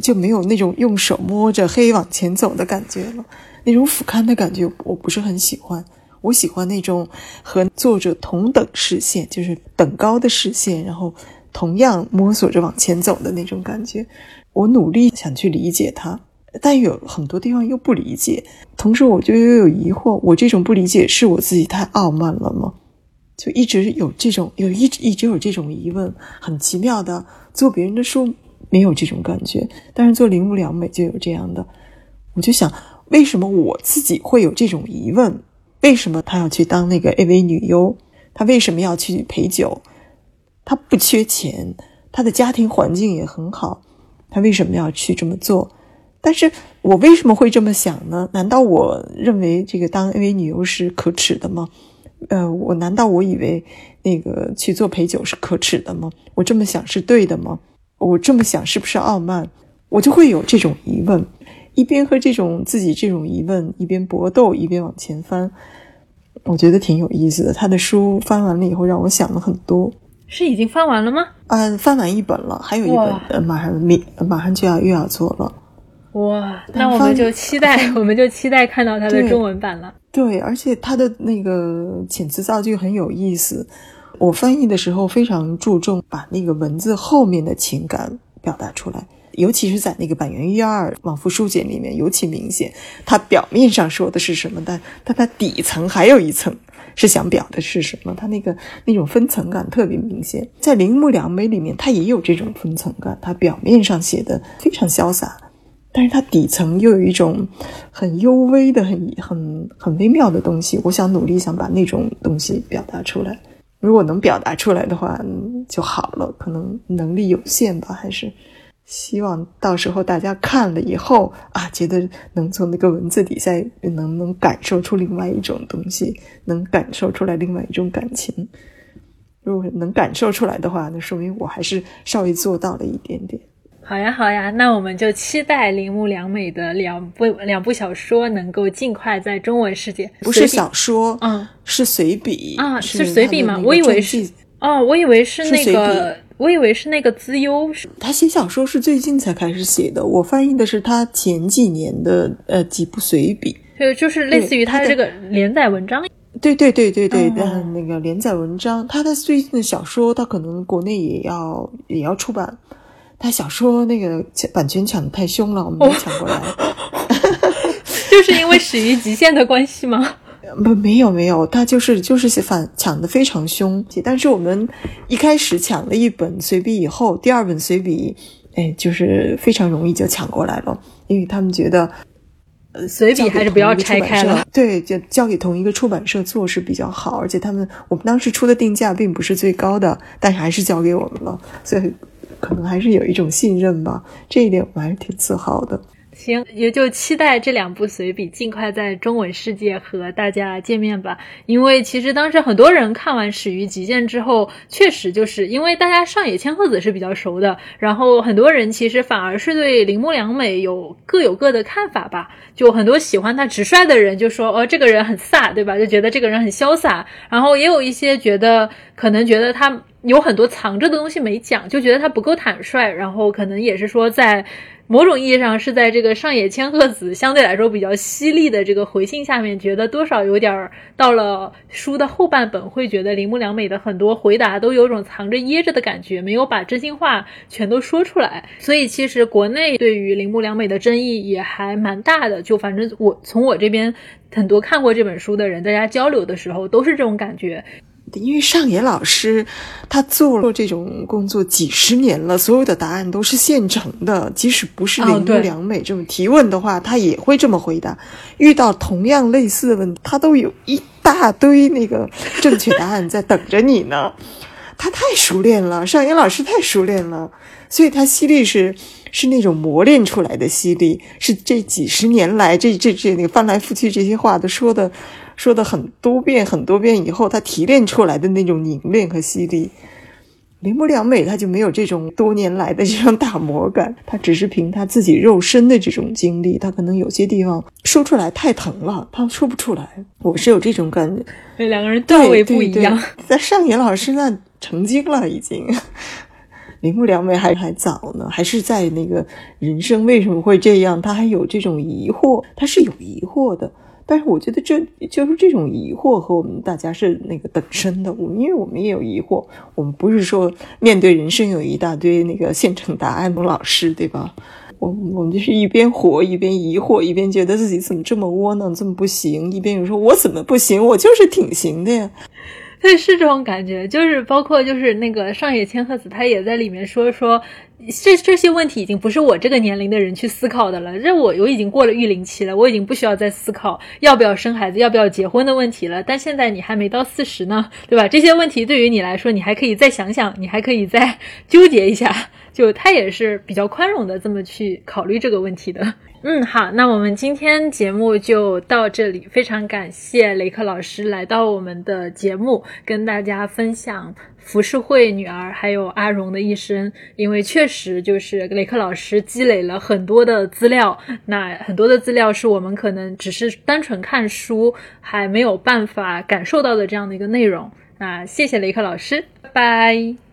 就没有那种用手摸着黑往前走的感觉了。那种俯瞰的感觉，我不是很喜欢。我喜欢那种和作者同等视线，就是等高的视线，然后同样摸索着往前走的那种感觉。我努力想去理解他，但有很多地方又不理解。同时，我就又有疑惑：我这种不理解是我自己太傲慢了吗？就一直有这种，有一直一直有这种疑问。很奇妙的，做别人的书没有这种感觉，但是做铃木良美就有这样的。我就想，为什么我自己会有这种疑问？为什么他要去当那个 AV 女优？他为什么要去陪酒？他不缺钱，他的家庭环境也很好。他为什么要去这么做？但是我为什么会这么想呢？难道我认为这个当 AV 女优是可耻的吗？呃，我难道我以为那个去做陪酒是可耻的吗？我这么想是对的吗？我这么想是不是傲慢？我就会有这种疑问。一边和这种自己这种疑问一边搏斗，一边往前翻，我觉得挺有意思的。他的书翻完了以后，让我想了很多。是已经翻完了吗？啊，翻完一本了，还有一本呃，马上明马上就要又要做了。哇，那我们就期待，我们就期待看到它的中文版了。对，而且它的那个遣词造句很有意思。我翻译的时候非常注重把那个文字后面的情感表达出来，尤其是在那个板垣一二往复书简里面尤其明显。它表面上说的是什么，但但它底层还有一层是想表的是什么。它那个那种分层感特别明显。在铃木良美里面，它也有这种分层感。它表面上写的非常潇洒。但是它底层又有一种很幽微的、很很很微妙的东西，我想努力想把那种东西表达出来。如果能表达出来的话就好了，可能能力有限吧，还是希望到时候大家看了以后啊，觉得能从那个文字底下能能感受出另外一种东西，能感受出来另外一种感情。如果能感受出来的话，那说明我还是稍微做到了一点点。好呀，好呀，那我们就期待铃木良美的两部两部小说能够尽快在中文世界。不是小说，嗯，是随笔啊，是随笔吗？我以为是哦，我以为是那个，我以为是那个资优。他写小说是最近才开始写的，我翻译的是他前几年的呃几部随笔，对，就是类似于他的这个连载文章。对对对对对，嗯，那个连载文章，他的最近的小说，他可能国内也要也要出版。他小说那个版权抢的太凶了，我们没抢过来。就是因为始于极限的关系吗？不，没有没有，他就是就是反抢的非常凶。但是我们一开始抢了一本随笔以后，第二本随笔，哎，就是非常容易就抢过来了，因为他们觉得，呃，随笔还是不要拆开了。对，就交给同一个出版社做是比较好，而且他们我们当时出的定价并不是最高的，但是还是交给我们了，所以。可能还是有一种信任吧，这一点我还是挺自豪的。行，也就期待这两部随笔尽快在中文世界和大家见面吧。因为其实当时很多人看完《始于极限》之后，确实就是因为大家上野千鹤子是比较熟的，然后很多人其实反而是对铃木良美有各有各的看法吧。就很多喜欢他直率的人就说，哦，这个人很飒，对吧？就觉得这个人很潇洒。然后也有一些觉得可能觉得他有很多藏着的东西没讲，就觉得他不够坦率。然后可能也是说在。某种意义上是在这个上野千鹤子相对来说比较犀利的这个回信下面，觉得多少有点到了书的后半本，会觉得铃木良美的很多回答都有种藏着掖着的感觉，没有把真心话全都说出来。所以其实国内对于铃木良美的争议也还蛮大的。就反正我从我这边很多看过这本书的人，大家交流的时候都是这种感觉。因为上野老师，他做了这种工作几十年了，所有的答案都是现成的。即使不是铃木良美这么提问的话，他也会这么回答。遇到同样类似的问题，他都有一大堆那个正确答案在等着你呢。他太熟练了，上野老师太熟练了，所以他犀利是是那种磨练出来的犀利，是这几十年来这这这那个翻来覆去这些话都说的。说的很多遍很多遍以后，他提炼出来的那种凝练和犀利，铃木良美他就没有这种多年来的这种打磨感，他只是凭他自己肉身的这种经历，他可能有些地方说出来太疼了，他说不出来。我是有这种感觉，对两个人段位不一样。在上野老师那成精了已经，铃木良美还还早呢，还是在那个人生为什么会这样，他还有这种疑惑，他是有疑惑的。但是我觉得这就是这种疑惑和我们大家是那个等身的。我们因为我们也有疑惑，我们不是说面对人生有一大堆那个现成答案的老师，对吧？我我们就是一边活一边疑惑，一边觉得自己怎么这么窝囊，这么不行，一边又说我怎么不行，我就是挺行的呀。对，是这种感觉，就是包括就是那个上野千鹤子，他也在里面说说。这这些问题已经不是我这个年龄的人去思考的了。这我我已经过了育龄期了，我已经不需要再思考要不要生孩子、要不要结婚的问题了。但现在你还没到四十呢，对吧？这些问题对于你来说，你还可以再想想，你还可以再纠结一下。就他也是比较宽容的这么去考虑这个问题的。嗯，好，那我们今天节目就到这里。非常感谢雷克老师来到我们的节目，跟大家分享浮世绘女儿还有阿荣的一生，因为确实就是雷克老师积累了很多的资料，那很多的资料是我们可能只是单纯看书还没有办法感受到的这样的一个内容。那谢谢雷克老师，拜拜。